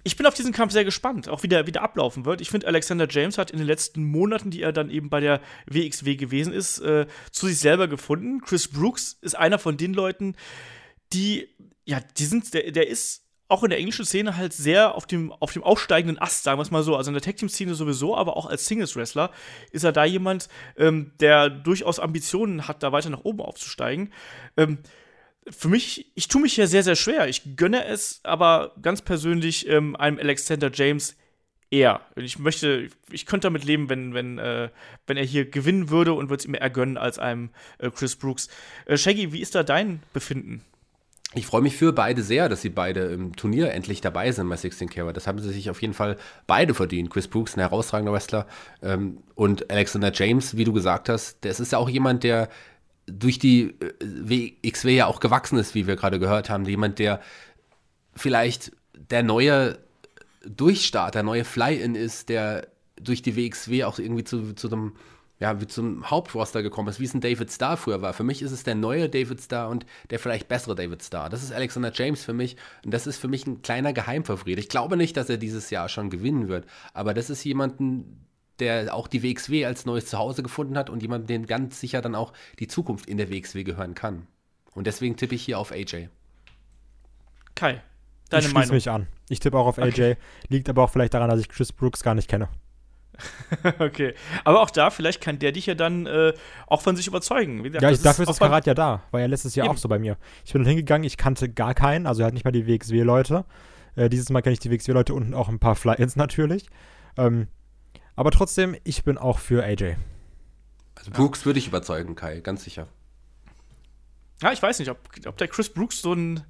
ich bin auf diesen Kampf sehr gespannt, auch wie der, wie der ablaufen wird. Ich finde, Alexander James hat in den letzten Monaten, die er dann eben bei der WXW gewesen ist, äh, zu sich selber gefunden. Chris Brooks ist einer von den Leuten, die, ja, die sind, der, der ist auch in der englischen Szene halt sehr auf dem, auf dem aufsteigenden Ast, sagen wir es mal so. Also in der Tag-Team-Szene sowieso, aber auch als Singles-Wrestler ist er da jemand, ähm, der durchaus Ambitionen hat, da weiter nach oben aufzusteigen. Ähm, für mich, ich tue mich hier sehr, sehr schwer. Ich gönne es aber ganz persönlich ähm, einem Alexander James eher. Ich möchte, ich könnte damit leben, wenn, wenn, äh, wenn er hier gewinnen würde und würde es ihm eher gönnen als einem äh, Chris Brooks. Äh, Shaggy, wie ist da dein Befinden? Ich freue mich für beide sehr, dass sie beide im Turnier endlich dabei sind bei 16 Carat. Das haben sie sich auf jeden Fall beide verdient. Chris Brooks, ein herausragender Wrestler, ähm, und Alexander James, wie du gesagt hast, das ist ja auch jemand, der durch die äh, WXW ja auch gewachsen ist, wie wir gerade gehört haben. Jemand, der vielleicht der neue Durchstart, der neue Fly-In ist, der durch die WXW auch irgendwie zu, zu einem ja, wie zum Hauptroster gekommen ist, wie es ein David Starr früher war. Für mich ist es der neue David Starr und der vielleicht bessere David Starr. Das ist Alexander James für mich und das ist für mich ein kleiner Geheimfavorit. Ich glaube nicht, dass er dieses Jahr schon gewinnen wird, aber das ist jemanden, der auch die WXW als neues Zuhause gefunden hat und jemand, dem ganz sicher dann auch die Zukunft in der WXW gehören kann. Und deswegen tippe ich hier auf AJ. Kai, deine ich Meinung? mich an. Ich tippe auch auf AJ. Okay. Liegt aber auch vielleicht daran, dass ich Chris Brooks gar nicht kenne. okay. Aber auch da, vielleicht kann der dich ja dann äh, auch von sich überzeugen. Gesagt, ja, ich, dafür ist das Karat ja da. War ja letztes Jahr eben. auch so bei mir. Ich bin hingegangen, ich kannte gar keinen, also er hat nicht mal die WXW-Leute. Äh, dieses Mal kenne ich die WXW-Leute und auch ein paar Fly-Ins natürlich. Ähm, aber trotzdem, ich bin auch für AJ. Also Brooks würde ich überzeugen, Kai, ganz sicher. Ja, ich weiß nicht, ob, ob der Chris Brooks so ein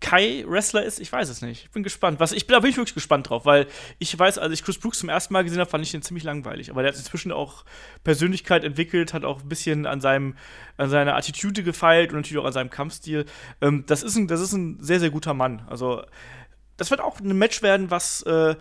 Kai-Wrestler ist, ich weiß es nicht. Ich bin gespannt. Was, ich bin, da bin ich wirklich gespannt drauf, weil ich weiß, als ich Chris Brooks zum ersten Mal gesehen habe, fand ich den ziemlich langweilig. Aber der hat inzwischen auch Persönlichkeit entwickelt, hat auch ein bisschen an, seinem, an seiner Attitüde gefeilt und natürlich auch an seinem Kampfstil. Ähm, das, ist ein, das ist ein sehr, sehr guter Mann. Also, das wird auch ein Match werden, was. Äh,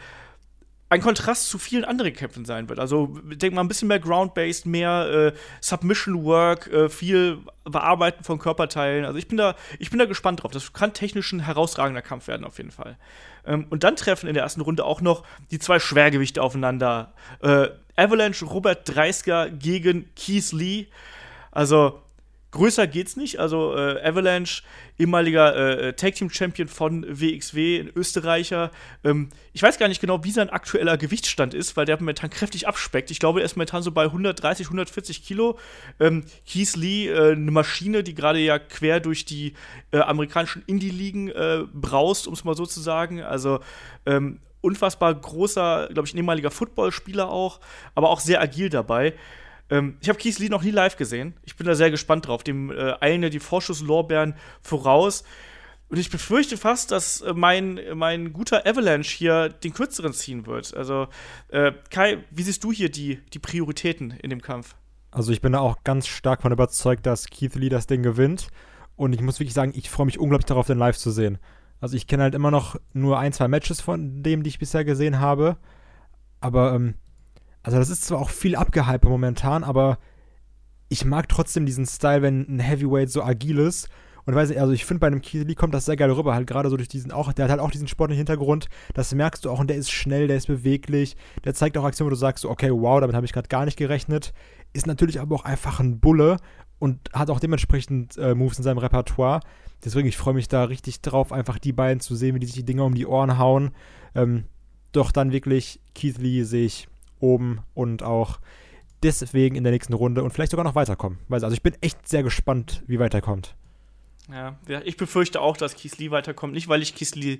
ein Kontrast zu vielen anderen Kämpfen sein wird. Also denk mal ein bisschen mehr Ground-based, mehr äh, Submission-Work, äh, viel Bearbeiten von Körperteilen. Also ich bin da, ich bin da gespannt drauf. Das kann technisch ein herausragender Kampf werden auf jeden Fall. Ähm, und dann treffen in der ersten Runde auch noch die zwei Schwergewichte aufeinander. Äh, Avalanche Robert Dreisker gegen Keith Lee. Also Größer geht's nicht. Also äh, Avalanche, ehemaliger äh, Tag Team Champion von WXW, ein Österreicher. Ähm, ich weiß gar nicht genau, wie sein aktueller Gewichtsstand ist, weil der momentan kräftig abspeckt. Ich glaube, er ist momentan so bei 130, 140 Kilo. Ähm, Keith Lee, äh, eine Maschine, die gerade ja quer durch die äh, amerikanischen Indie-Ligen äh, braust, um es mal so zu sagen. Also ähm, unfassbar großer, glaube ich, ein ehemaliger Footballspieler auch, aber auch sehr agil dabei. Ähm, ich habe Keith Lee noch nie live gesehen. Ich bin da sehr gespannt drauf. Dem äh, eilen die Vorschusslorbeeren voraus. Und ich befürchte fast, dass äh, mein, mein guter Avalanche hier den kürzeren ziehen wird. Also, äh, Kai, wie siehst du hier die, die Prioritäten in dem Kampf? Also, ich bin da auch ganz stark von überzeugt, dass Keith Lee das Ding gewinnt. Und ich muss wirklich sagen, ich freue mich unglaublich darauf, den live zu sehen. Also, ich kenne halt immer noch nur ein, zwei Matches von dem, die ich bisher gesehen habe. Aber ähm, also das ist zwar auch viel abgehypt momentan, aber ich mag trotzdem diesen Style, wenn ein Heavyweight so agil ist. Und weiß nicht, also ich finde bei einem Keith Lee kommt das sehr geil rüber, halt gerade so durch diesen auch, der hat halt auch diesen sportlichen Hintergrund, das merkst du auch und der ist schnell, der ist beweglich, der zeigt auch Aktionen, wo du sagst, okay, wow, damit habe ich gerade gar nicht gerechnet. Ist natürlich aber auch einfach ein Bulle und hat auch dementsprechend äh, Moves in seinem Repertoire. Deswegen, ich freue mich da richtig drauf, einfach die beiden zu sehen, wie die sich die Dinger um die Ohren hauen. Ähm, doch dann wirklich, Keith Lee sehe ich oben und auch deswegen in der nächsten Runde und vielleicht sogar noch weiterkommen. Also ich bin echt sehr gespannt, wie weiterkommt. Ja, ich befürchte auch, dass Lee weiterkommt. Nicht, weil ich Lee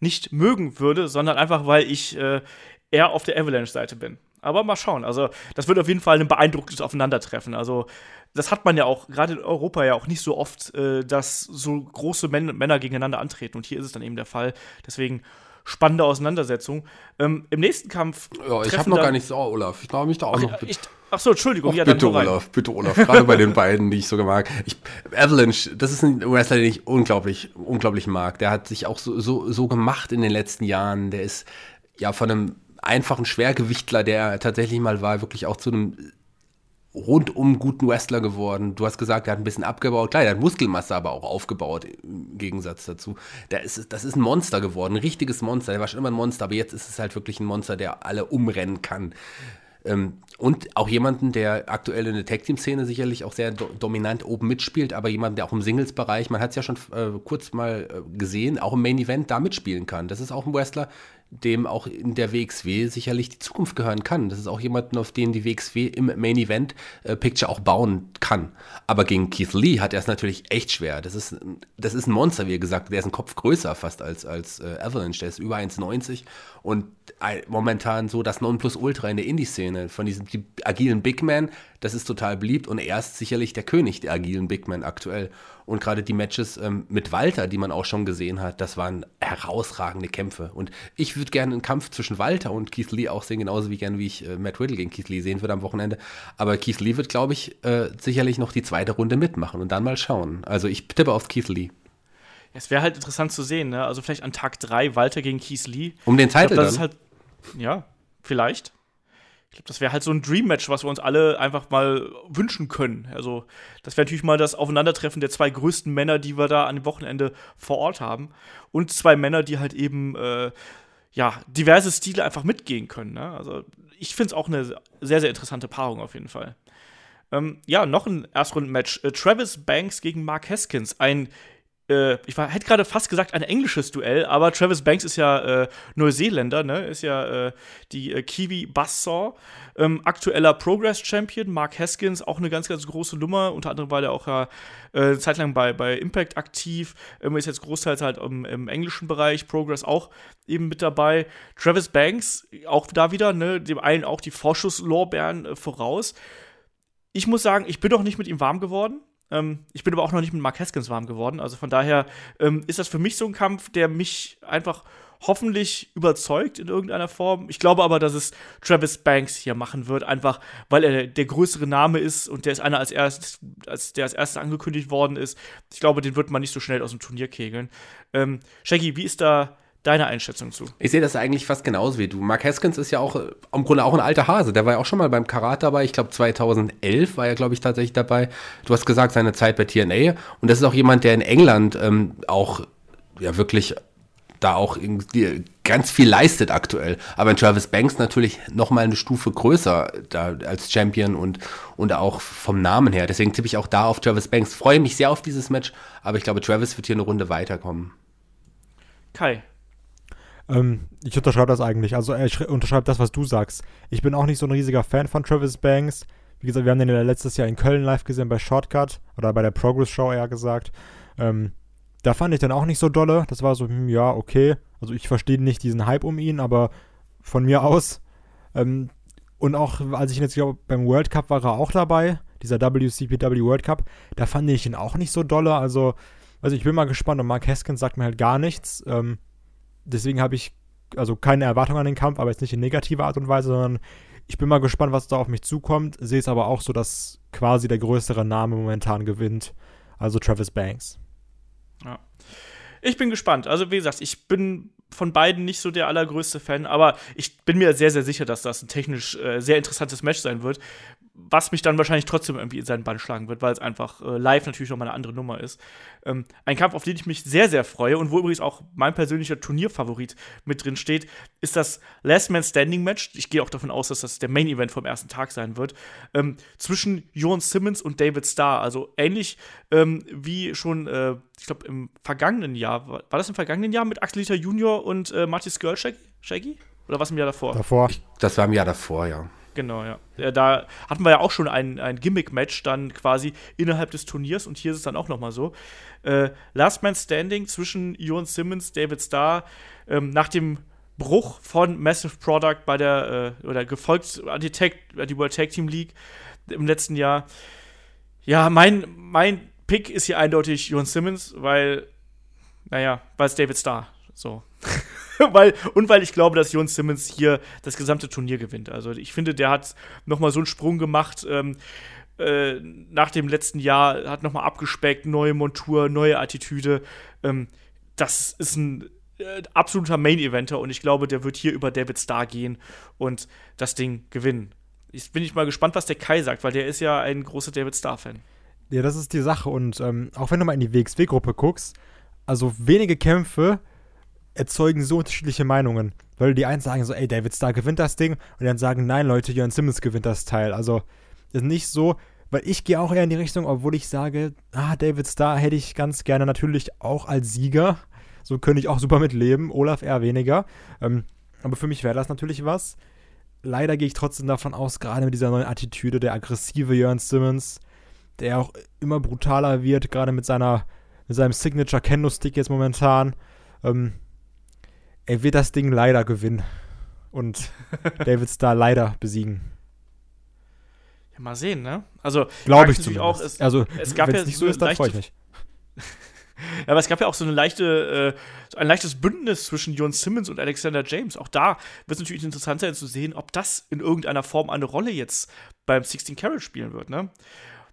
nicht mögen würde, sondern einfach, weil ich äh, eher auf der Avalanche-Seite bin. Aber mal schauen. Also, das wird auf jeden Fall ein beeindruckendes Aufeinandertreffen. Also, das hat man ja auch, gerade in Europa ja auch nicht so oft, äh, dass so große Män Männer gegeneinander antreten. Und hier ist es dann eben der Fall. Deswegen spannende Auseinandersetzung. Ähm, Im nächsten Kampf. Ja, ich habe noch gar nichts. Oh, Olaf, ich glaube mich da auch Ach, noch. ich, ach so, Entschuldigung. Och, ja, bitte. Olaf, bitte, Olaf. Gerade bei den beiden, die ich so mag. Ich, Avalanche, das ist ein Wrestler, den ich unglaublich, unglaublich mag. Der hat sich auch so, so, so gemacht in den letzten Jahren. Der ist ja von einem einfachen Schwergewichtler, der er tatsächlich mal war, wirklich auch zu einem rundum guten Wrestler geworden. Du hast gesagt, er hat ein bisschen abgebaut. Klar, er hat Muskelmasse aber auch aufgebaut, im Gegensatz dazu. Der ist, das ist ein Monster geworden, ein richtiges Monster. Der war schon immer ein Monster, aber jetzt ist es halt wirklich ein Monster, der alle umrennen kann. Ähm, und auch jemanden, der aktuell in der Tag-Team-Szene sicherlich auch sehr do dominant oben mitspielt, aber jemanden, der auch im Singles-Bereich, man hat es ja schon äh, kurz mal äh, gesehen, auch im Main-Event da mitspielen kann. Das ist auch ein Wrestler, dem auch in der WXW sicherlich die Zukunft gehören kann. Das ist auch jemanden, auf den die WXW im Main Event äh, Picture auch bauen kann. Aber gegen Keith Lee hat er es natürlich echt schwer. Das ist, das ist ein Monster, wie gesagt. Der ist ein Kopf größer fast als, als äh, Avalanche. Der ist über 1,90 und ein, momentan so das Nonplusultra in der Indie-Szene. Von diesem die agilen Big Man, das ist total beliebt und er ist sicherlich der König der agilen Big Man aktuell. Und gerade die Matches ähm, mit Walter, die man auch schon gesehen hat, das waren herausragende Kämpfe. Und ich würde gerne einen Kampf zwischen Walter und Keith Lee auch sehen, genauso wie gerne wie ich äh, Matt Riddle gegen Keith Lee sehen würde am Wochenende. Aber Keith Lee wird, glaube ich, äh, sicherlich noch die zweite Runde mitmachen und dann mal schauen. Also ich tippe auf Keith Lee. Es wäre halt interessant zu sehen, ne? Also vielleicht an Tag 3 Walter gegen Keith Lee. Um den glaub, Titel ist halt, ja, vielleicht. Ich glaube, das wäre halt so ein Dream-Match, was wir uns alle einfach mal wünschen können. Also, das wäre natürlich mal das Aufeinandertreffen der zwei größten Männer, die wir da an dem Wochenende vor Ort haben. Und zwei Männer, die halt eben, äh, ja, diverse Stile einfach mitgehen können. Ne? Also, ich finde es auch eine sehr, sehr interessante Paarung auf jeden Fall. Ähm, ja, noch ein Erstrunden-Match. Äh, Travis Banks gegen Mark Haskins. Ein, äh, ich war, hätte gerade fast gesagt, ein englisches Duell, aber Travis Banks ist ja äh, Neuseeländer, ne? Ist ja äh, die äh, Kiwi Buzzsaw. Ähm, aktueller Progress-Champion. Mark Haskins, auch eine ganz, ganz große Nummer. Unter anderem war der auch ja äh, eine Zeit lang bei, bei Impact aktiv. Ähm, ist jetzt großteils halt im, im englischen Bereich. Progress auch eben mit dabei. Travis Banks, auch da wieder, ne? Dem einen auch die Vorschusslorbeeren äh, voraus ich muss sagen, ich bin noch nicht mit ihm warm geworden. Ähm, ich bin aber auch noch nicht mit Mark Haskins warm geworden. Also von daher ähm, ist das für mich so ein Kampf, der mich einfach hoffentlich überzeugt in irgendeiner Form. Ich glaube aber, dass es Travis Banks hier machen wird, einfach weil er der größere Name ist und der ist einer als erstes, als der als erstes angekündigt worden ist. Ich glaube, den wird man nicht so schnell aus dem Turnier kegeln. Ähm, Shaggy, wie ist da deine Einschätzung zu? Ich sehe das eigentlich fast genauso wie du. Mark Haskins ist ja auch äh, im Grunde auch ein alter Hase. Der war ja auch schon mal beim Karat dabei. Ich glaube 2011 war er, glaube ich, tatsächlich dabei. Du hast gesagt, seine Zeit bei TNA. Und das ist auch jemand, der in England ähm, auch ja wirklich da auch irgendwie ganz viel leistet aktuell. Aber in Travis Banks natürlich noch mal eine Stufe größer da als Champion und, und auch vom Namen her. Deswegen tippe ich auch da auf Travis Banks. Freue mich sehr auf dieses Match, aber ich glaube, Travis wird hier eine Runde weiterkommen. Kai. Ähm, ich unterschreibe das eigentlich. Also äh, ich unterschreibe das, was du sagst. Ich bin auch nicht so ein riesiger Fan von Travis Banks. Wie gesagt, wir haben den letztes Jahr in Köln live gesehen bei Shortcut oder bei der Progress Show eher gesagt. Ähm, da fand ich den auch nicht so dolle. Das war so, hm, ja, okay. Also ich verstehe nicht diesen Hype um ihn, aber von mir aus. Ähm, und auch, als ich jetzt glaube, beim World Cup war er auch dabei, dieser WCPW World Cup, da fand ich ihn auch nicht so dolle. Also, also ich bin mal gespannt und Mark Haskins sagt mir halt gar nichts. Ähm, deswegen habe ich also keine Erwartung an den Kampf, aber jetzt nicht in negativer Art und Weise, sondern ich bin mal gespannt, was da auf mich zukommt. Sehe es aber auch so, dass quasi der größere Name momentan gewinnt, also Travis Banks. Ja. Ich bin gespannt. Also, wie gesagt, ich bin von beiden nicht so der allergrößte Fan, aber ich bin mir sehr, sehr sicher, dass das ein technisch äh, sehr interessantes Match sein wird, was mich dann wahrscheinlich trotzdem irgendwie in seinen Bann schlagen wird, weil es einfach äh, live natürlich nochmal eine andere Nummer ist. Ähm, ein Kampf, auf den ich mich sehr, sehr freue und wo übrigens auch mein persönlicher Turnierfavorit mit drin steht, ist das Last Man Standing Match. Ich gehe auch davon aus, dass das der Main Event vom ersten Tag sein wird. Ähm, zwischen Jon Simmons und David Starr. Also ähnlich ähm, wie schon, äh, ich glaube, im vergangenen Jahr. War, war das im vergangenen Jahr mit Axel Liter Junior und äh, Marty Skrull, Shaggy? Oder was im Jahr davor? Davor. Das war im Jahr davor, ja. Genau, ja. ja. Da hatten wir ja auch schon ein, ein Gimmick-Match dann quasi innerhalb des Turniers und hier ist es dann auch nochmal so. Äh, Last Man Standing zwischen Jon Simmons, David Starr, ähm, nach dem Bruch von Massive Product bei der, äh, oder gefolgt an die, Tag, die World Tag Team League im letzten Jahr. Ja, mein, mein Pick ist hier eindeutig Jon Simmons, weil, naja, weil es David Starr. So. weil, und weil ich glaube, dass Jon Simmons hier das gesamte Turnier gewinnt. Also ich finde, der hat nochmal so einen Sprung gemacht. Ähm, äh, nach dem letzten Jahr hat nochmal abgespeckt, neue Montur, neue Attitüde. Ähm, das ist ein äh, absoluter Main-Eventer und ich glaube, der wird hier über David Starr gehen und das Ding gewinnen. Jetzt bin ich mal gespannt, was der Kai sagt, weil der ist ja ein großer David Starr-Fan. Ja, das ist die Sache und ähm, auch wenn du mal in die WXW-Gruppe guckst, also wenige Kämpfe erzeugen so unterschiedliche Meinungen. Weil die einen sagen so, ey, David Starr gewinnt das Ding und dann sagen, nein, Leute, Jörn Simmons gewinnt das Teil. Also, ist nicht so, weil ich gehe auch eher in die Richtung, obwohl ich sage, ah, David Starr hätte ich ganz gerne natürlich auch als Sieger. So könnte ich auch super mit leben, Olaf eher weniger. Ähm, aber für mich wäre das natürlich was. Leider gehe ich trotzdem davon aus, gerade mit dieser neuen Attitüde, der aggressive Jörn Simmons, der auch immer brutaler wird, gerade mit seiner, mit seinem Signature Kendo-Stick jetzt momentan. Ähm, er wird das Ding leider gewinnen und David Starr leider besiegen. Ja, mal sehen, ne? Also, glaube ich zumindest. Auch, es, also, es gab ja nicht so ist, dann freue ich mich. ja, aber es gab ja auch so eine leichte, äh, ein leichtes Bündnis zwischen Jon Simmons und Alexander James. Auch da wird es natürlich interessant sein zu sehen, ob das in irgendeiner Form eine Rolle jetzt beim 16 Carat spielen wird, ne?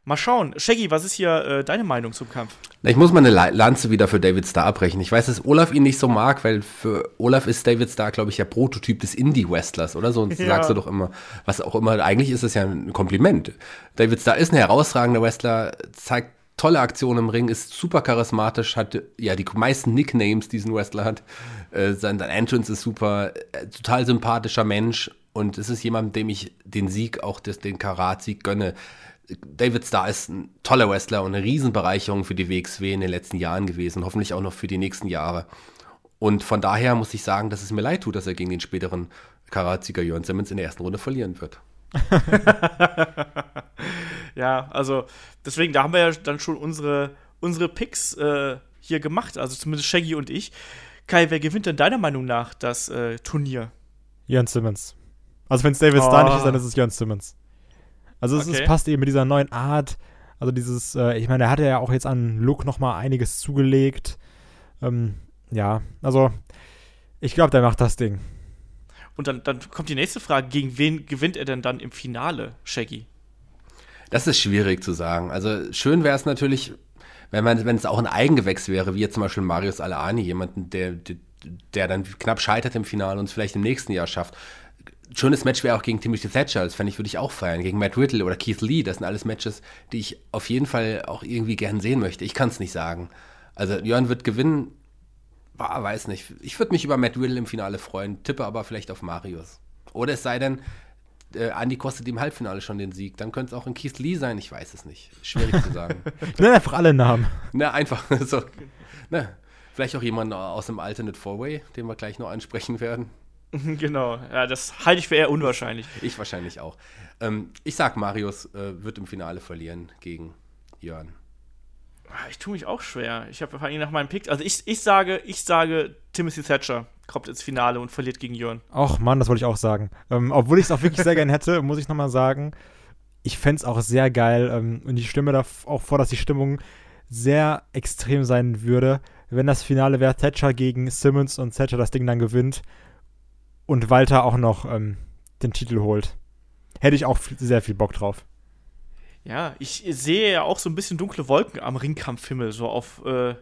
Mal schauen. Shaggy, was ist hier äh, deine Meinung zum Kampf? Ich muss mal eine Lanze wieder für David Starr abbrechen. Ich weiß, dass Olaf ihn nicht so mag, weil für Olaf ist David Starr, glaube ich, ja Prototyp des Indie-Wrestlers, oder so? Und ja. sagst du doch immer. Was auch immer, eigentlich ist es ja ein Kompliment. David Starr ist ein herausragender Wrestler, zeigt tolle Aktionen im Ring, ist super charismatisch, hat ja die meisten Nicknames, die ein Wrestler hat. Äh, sein, sein Entrance ist super, äh, total sympathischer Mensch und es ist jemand, dem ich den Sieg, auch des, den Karat-Sieg gönne. David Starr ist ein toller Wrestler und eine Riesenbereicherung für die WXW in den letzten Jahren gewesen, hoffentlich auch noch für die nächsten Jahre. Und von daher muss ich sagen, dass es mir leid tut, dass er gegen den späteren Karatsieger Jörn Simmons in der ersten Runde verlieren wird. ja, also deswegen, da haben wir ja dann schon unsere, unsere Picks äh, hier gemacht, also zumindest Shaggy und ich. Kai, wer gewinnt denn deiner Meinung nach das äh, Turnier? Jörn Simmons. Also wenn es David oh. Starr nicht ist, dann ist es Jörn Simmons. Also es, okay. ist, passt eben mit dieser neuen Art. Also dieses, äh, ich meine, der hatte ja auch jetzt an Look noch mal einiges zugelegt. Ähm, ja, also ich glaube, der macht das Ding. Und dann, dann kommt die nächste Frage, gegen wen gewinnt er denn dann im Finale, Shaggy? Das ist schwierig zu sagen. Also schön wäre es natürlich, wenn man, wenn es auch ein Eigengewächs wäre, wie jetzt zum Beispiel Marius Alaani, jemanden, der, der, der dann knapp scheitert im Finale und es vielleicht im nächsten Jahr schafft schönes Match wäre auch gegen Timothy Thatcher, das fände ich, würde ich auch feiern. Gegen Matt Riddle oder Keith Lee, das sind alles Matches, die ich auf jeden Fall auch irgendwie gern sehen möchte. Ich kann es nicht sagen. Also Jörn wird gewinnen, bah, weiß nicht. Ich würde mich über Matt Riddle im Finale freuen, tippe aber vielleicht auf Marius. Oder es sei denn, äh, Andy kostet im Halbfinale schon den Sieg. Dann könnte es auch ein Keith Lee sein, ich weiß es nicht. Schwierig zu sagen. Nenn einfach alle Namen. Na, einfach so. Na, vielleicht auch jemand aus dem Alternate Four-Way, den wir gleich noch ansprechen werden. Genau, ja, das halte ich für eher unwahrscheinlich. Ich wahrscheinlich auch. Ähm, ich sag, Marius äh, wird im Finale verlieren gegen Jörn. Ah, ich tue mich auch schwer. Ich habe vor allem nach meinem Pick. Also ich, ich sage, ich sage, Timothy Thatcher kommt ins Finale und verliert gegen Jörn. Ach Mann, das wollte ich auch sagen. Ähm, obwohl ich es auch wirklich sehr gern hätte, muss ich nochmal sagen, ich fände es auch sehr geil ähm, und ich stimme da auch vor, dass die Stimmung sehr extrem sein würde, wenn das Finale wäre Thatcher gegen Simmons und Thatcher das Ding dann gewinnt und Walter auch noch ähm, den Titel holt. Hätte ich auch sehr viel Bock drauf. Ja, ich sehe ja auch so ein bisschen dunkle Wolken am Ringkampfhimmel, so auf äh,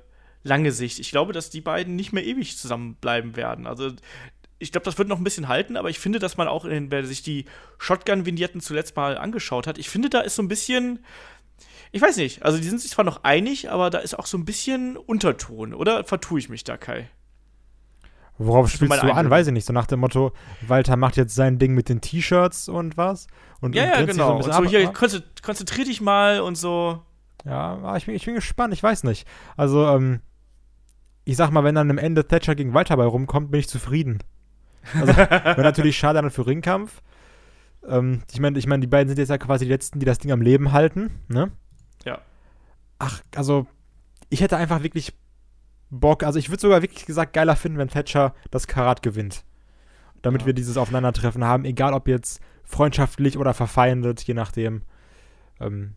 lange Sicht. Ich glaube, dass die beiden nicht mehr ewig zusammenbleiben werden. Also, ich glaube, das wird noch ein bisschen halten, aber ich finde, dass man auch, in, wer sich die Shotgun-Vignetten zuletzt mal angeschaut hat, ich finde, da ist so ein bisschen. Ich weiß nicht, also die sind sich zwar noch einig, aber da ist auch so ein bisschen Unterton, oder vertue ich mich da, Kai? Worauf spielst du an? Weiß ich nicht. So nach dem Motto, Walter macht jetzt sein Ding mit den T-Shirts und was. Und, ja, ja, genau. So so hier, konzentrier dich mal und so. Ja, ah, ich bin, ich bin gespannt. Ich weiß nicht. Also, ähm, ich sag mal, wenn dann am Ende Thatcher gegen Walter bei rumkommt, bin ich zufrieden. Also, wäre natürlich schade dann für Ringkampf. Ähm, ich meine, ich mein, die beiden sind jetzt ja quasi die Letzten, die das Ding am Leben halten, ne? Ja. Ach, also, ich hätte einfach wirklich Bock, also ich würde sogar wirklich gesagt geiler finden, wenn Thatcher das Karat gewinnt. Damit Ja. wir dieses Aufeinandertreffen haben, egal ob jetzt freundschaftlich oder verfeindet, je nachdem. Ähm,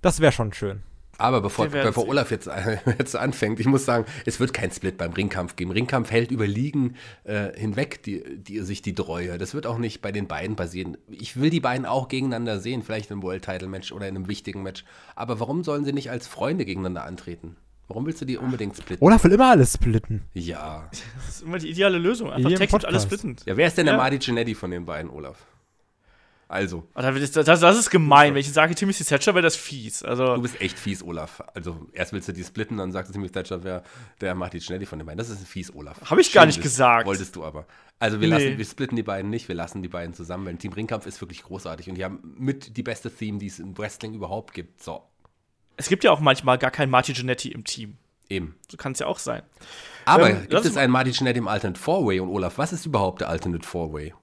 das wäre schon schön. Aber bevor, bevor. Olaf jetzt, jetzt anfängt, ich muss sagen, es wird kein Split beim Ringkampf geben. Ringkampf hält über Ligen äh, hinweg die, die, sich die Treue. Das wird auch nicht bei den beiden passieren. Ich will die beiden auch gegeneinander sehen, vielleicht im World Title Match oder in einem wichtigen Match. Aber warum sollen sie nicht als Freunde gegeneinander antreten? Warum willst du die unbedingt splitten? Olaf will immer alles splitten. Ja. Das ist immer die ideale Lösung. Einfach jedem Text und alles Podcast. splitten. Ja, wer ist denn der Ja. Marty Jannetty von den beiden, Olaf? Also, Das, das, das, ist gemein. Wenn ich sage Timothy Thatcher, wäre das fies. Also, du bist echt fies, Olaf. Also, erst willst du die splitten, dann sagst du ziemlich Thatcher, wer der Marty Jannetty von den beiden. Das ist ein fies, Olaf. Hab ich gar nicht Schlimmes gesagt. Wolltest du aber. Also, wir, Nee. lassen, wir splitten die beiden nicht, wir lassen die beiden zusammen, weil Team Ringkampf ist wirklich großartig und die haben mit die beste Theme, die es im Wrestling überhaupt gibt. So, es gibt ja auch manchmal gar keinen Marty Jannetty im Team. eben. So kann es ja auch sein. Aber Ähm, gibt es einen Marty Jannetty im Alternate Four-Way? Und Olaf, was ist überhaupt der Alternate Four-Way?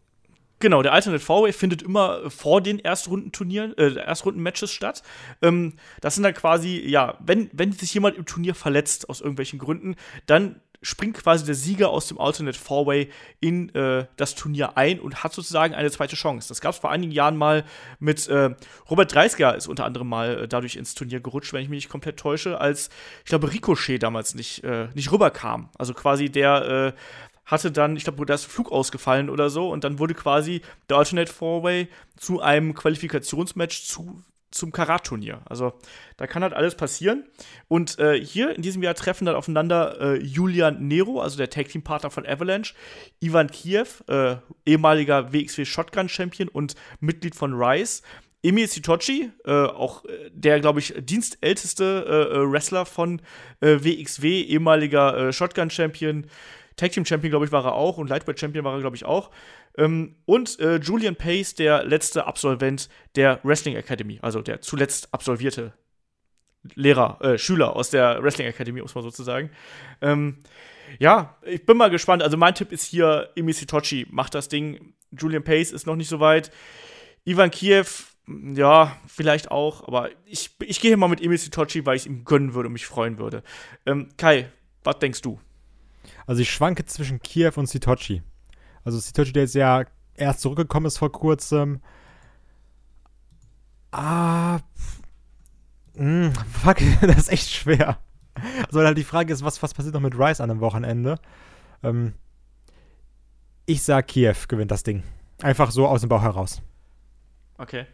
Genau, der Alternate Four-Way findet immer vor den Erstrundenturnieren, äh, Erstrunden-Matches statt. Ähm, das sind dann quasi, ja, wenn, wenn sich jemand im Turnier verletzt aus irgendwelchen Gründen, dann springt quasi der Sieger aus dem Alternate Four-Way in äh, das Turnier ein und hat sozusagen eine zweite Chance. Das gab es vor einigen Jahren mal mit äh, Robert Dreisger ist unter anderem mal äh, dadurch ins Turnier gerutscht, wenn ich mich nicht komplett täusche, als ich glaube Ricochet damals nicht, äh, nicht rüberkam. Also quasi der äh, hatte dann, ich glaube, da ist Flug ausgefallen oder so und dann wurde quasi der Alternate Four-Way zu einem Qualifikationsmatch zu, zum Karat-Turnier. Also da kann halt alles passieren. Und äh, hier in diesem Jahr treffen dann aufeinander äh, Julian Nero, also der Tag-Team-Partner von Avalanche, Ivan Kiev, äh, ehemaliger WXW Shotgun-Champion und Mitglied von Rise, Emil Sitochi, äh, auch äh, der, glaube ich, dienstälteste äh, Wrestler von WXW, ehemaliger Shotgun-Champion, Tag Team Champion, glaube ich, war er auch und Lightweight Champion war er, glaube ich, auch. Ähm, und äh, Julian Pace, der letzte Absolvent der Wrestling Academy, also der zuletzt absolvierte Lehrer, äh, Schüler aus der Wrestling Academy, muss man sozusagen. Ähm, ja, ich bin mal gespannt. Also mein Tipp ist hier, Emi Sitochi macht das Ding. Julian Pace ist noch nicht so weit. Ivan Kiev, ja, vielleicht auch, aber ich, ich gehe mal mit Emil Sitochi, weil ich es ihm gönnen würde und mich freuen würde. Ähm, Kai, was denkst du? Also ich schwanke zwischen Kiew und Sitochi. Also Sitochi, der jetzt ja erst zurückgekommen ist vor kurzem. Ah, mh, fuck, das ist echt schwer. Also halt die Frage ist, was, was passiert noch mit Rice an einem Wochenende? Ähm, ich sag, Kiew gewinnt das Ding. Einfach so aus dem Bauch heraus. Okay.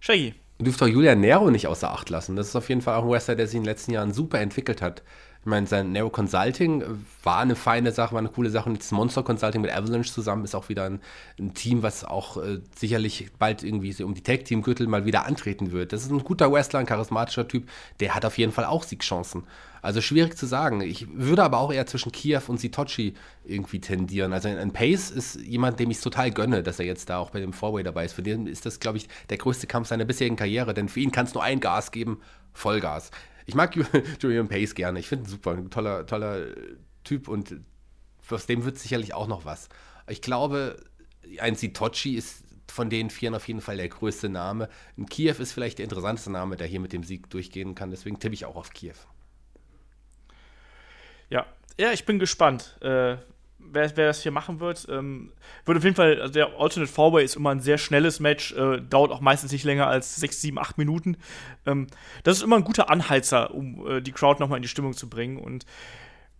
Shaggy. Du dürft auch Julian Nero nicht außer Acht lassen. Das ist auf jeden Fall auch ein Wrestler, der sich in den letzten Jahren super entwickelt hat. Ich meine, sein Nero Consulting äh, war eine feine Sache, war eine coole Sache. Und das Monster Consulting mit Avalanche zusammen ist auch wieder ein, ein Team, was auch äh, sicherlich bald irgendwie so um die Tag-Team-Gürtel mal wieder antreten wird. Das ist ein guter Wrestler, ein charismatischer Typ. Der hat auf jeden Fall auch Siegchancen. Also schwierig zu sagen. Ich würde aber auch eher zwischen Kiew und Sitochi irgendwie tendieren. Also ein Pace ist jemand, dem ich es total gönne, dass er jetzt da auch bei dem Four-Way dabei ist. Für den ist das, glaube ich, der größte Kampf seiner bisherigen Karriere, denn für ihn kann es nur ein Gas geben, Vollgas. Ich mag Ju- Julian Pace gerne. Ich finde ihn super, ein toller, toller Typ und aus dem wird sicherlich auch noch was. Ich glaube, ein Sitochi ist von den Vieren auf jeden Fall der größte Name. Ein Kiew ist vielleicht der interessanteste Name, der hier mit dem Sieg durchgehen kann. Deswegen tippe ich auch auf Kiew. Ja, ja, ich bin gespannt, äh, wer, wer das hier machen wird. Ähm, wird auf jeden Fall, also der Alternate Fourway ist immer ein sehr schnelles Match, äh, dauert auch meistens nicht länger als 6, 7, 8 Minuten. Ähm, das ist immer ein guter Anheizer, um äh, die Crowd nochmal in die Stimmung zu bringen. Und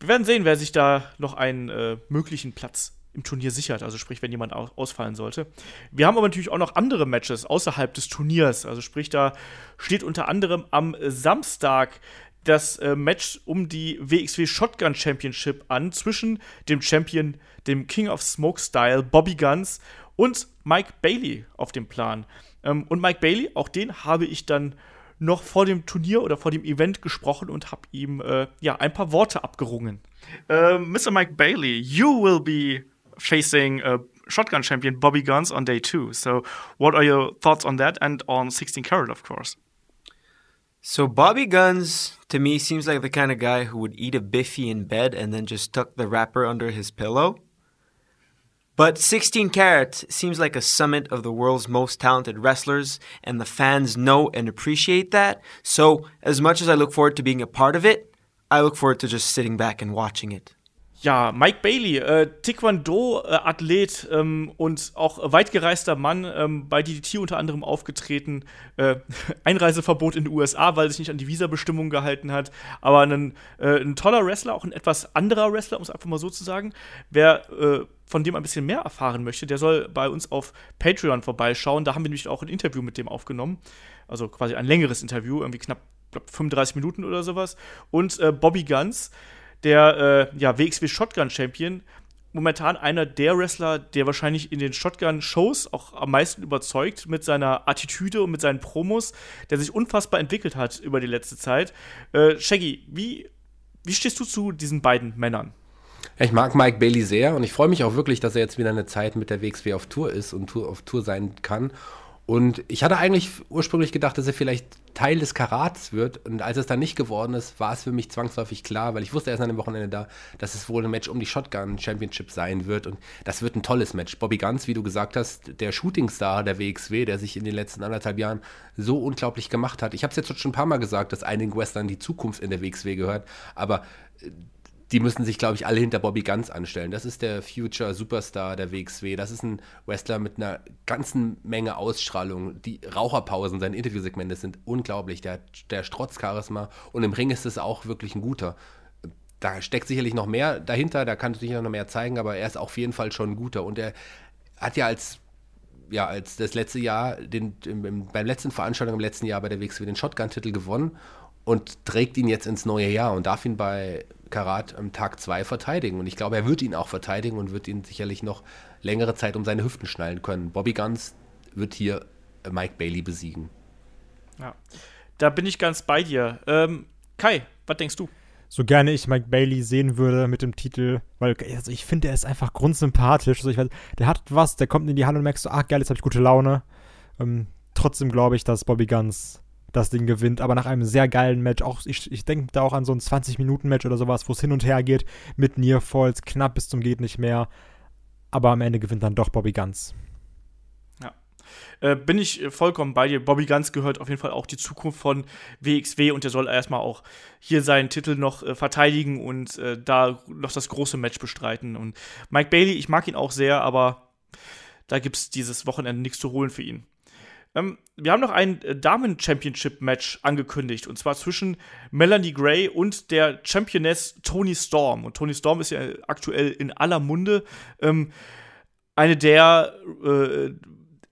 wir werden sehen, wer sich da noch einen äh, möglichen Platz im Turnier sichert, also sprich, wenn jemand au- ausfallen sollte. Wir haben aber natürlich auch noch andere Matches außerhalb des Turniers, also sprich, da steht unter anderem am Samstag das äh, Match um die WXW Shotgun Championship an zwischen dem Champion, dem King of Smoke Style, Bobby Guns und Mike Bailey auf dem Plan. Ähm, und Mike Bailey, auch den habe ich dann noch vor dem Turnier oder vor dem Event gesprochen und habe ihm äh, ja ein paar Worte abgerungen. Mr. Mike Bailey, you will be facing uh, Shotgun Champion Bobby Guns on day two. So, what are your thoughts on that and on 16 Carat, of course? So Bobby Guns to me seems like the kind of guy who would eat a biffy in bed and then just tuck the wrapper under his pillow. But 16 Carat seems like a summit of the world's most talented wrestlers, and the fans know and appreciate that. So, as much as I look forward to being a part of it, I look forward to just sitting back and watching it. Ja, Mike Bailey, äh, Taekwondo-Athlet ähm, und auch weitgereister Mann, ähm, bei DDT unter anderem aufgetreten. Äh, Einreiseverbot in die USA, weil sich nicht an die Visa-Bestimmungen gehalten hat. Aber ein, äh, ein toller Wrestler, auch ein etwas anderer Wrestler, um es einfach mal so zu sagen. Wer äh, von dem ein bisschen mehr erfahren möchte, der soll bei uns auf Patreon vorbeischauen. Da haben wir nämlich auch ein Interview mit dem aufgenommen. Also quasi ein längeres Interview, irgendwie knapp glaub, 35 Minuten oder sowas. Und äh, Bobby Guns der äh, ja, WXW Shotgun Champion, momentan einer der Wrestler, der wahrscheinlich in den Shotgun-Shows auch am meisten überzeugt mit seiner Attitüde und mit seinen Promos, der sich unfassbar entwickelt hat über die letzte Zeit. Äh, Shaggy, wie, wie stehst du zu diesen beiden Männern? Ich mag Mike Bailey sehr und ich freue mich auch wirklich, dass er jetzt wieder eine Zeit mit der WXW auf Tour ist und auf Tour sein kann und ich hatte eigentlich ursprünglich gedacht, dass er vielleicht Teil des Karats wird. Und als es dann nicht geworden ist, war es für mich zwangsläufig klar, weil ich wusste erst an dem Wochenende da, dass es wohl ein Match um die Shotgun Championship sein wird. Und das wird ein tolles Match. Bobby Guns, wie du gesagt hast, der Shootingstar der WXW, der sich in den letzten anderthalb Jahren so unglaublich gemacht hat. Ich habe es jetzt schon ein paar Mal gesagt, dass einigen Western die Zukunft in der WXW gehört. Aber äh, die müssen sich, glaube ich, alle hinter Bobby Guns anstellen. Das ist der Future Superstar der WXW. Das ist ein Wrestler mit einer ganzen Menge Ausstrahlung. Die Raucherpausen, seine Interviewsegmente sind unglaublich. Der, der Strotz-Charisma und im Ring ist es auch wirklich ein guter. Da steckt sicherlich noch mehr dahinter, da kann sicher noch mehr zeigen, aber er ist auf jeden Fall schon ein guter. Und er hat ja als ja, als das letzte Jahr, den, im, beim letzten Veranstaltung im letzten Jahr bei der WXW den Shotgun-Titel gewonnen und trägt ihn jetzt ins neue Jahr und darf ihn bei Karat am Tag 2 verteidigen. Und ich glaube, er wird ihn auch verteidigen und wird ihn sicherlich noch längere Zeit um seine Hüften schnallen können. Bobby Guns wird hier Mike Bailey besiegen. Ja, da bin ich ganz bei dir. Ähm, Kai, was denkst du? So gerne ich Mike Bailey sehen würde mit dem Titel, weil also ich finde, er ist einfach grundsympathisch. Also ich weiß, der hat was, der kommt in die Halle und merkst so, ach geil, jetzt habe ich gute Laune. Ähm, trotzdem glaube ich, dass Bobby Guns das Ding gewinnt. Aber nach einem sehr geilen Match, auch ich, ich denke da auch an so ein 20-Minuten-Match oder sowas, wo es hin und her geht mit Nearfalls, knapp bis zum geht nicht mehr. Aber am Ende gewinnt dann doch Bobby Guns. Ja. Äh, bin ich vollkommen bei dir. Bobby Guns gehört auf jeden Fall auch die Zukunft von WXW und der soll erstmal auch hier seinen Titel noch äh, verteidigen und äh, da noch das große Match bestreiten. Und Mike Bailey, ich mag ihn auch sehr, aber da gibt es dieses Wochenende nichts zu holen für ihn. Ähm, wir haben noch ein äh, Damen-Championship-Match angekündigt. Und zwar zwischen Melanie Gray und der Championess Tony Storm. Und Tony Storm ist ja aktuell in aller Munde. Ähm, eine der, äh,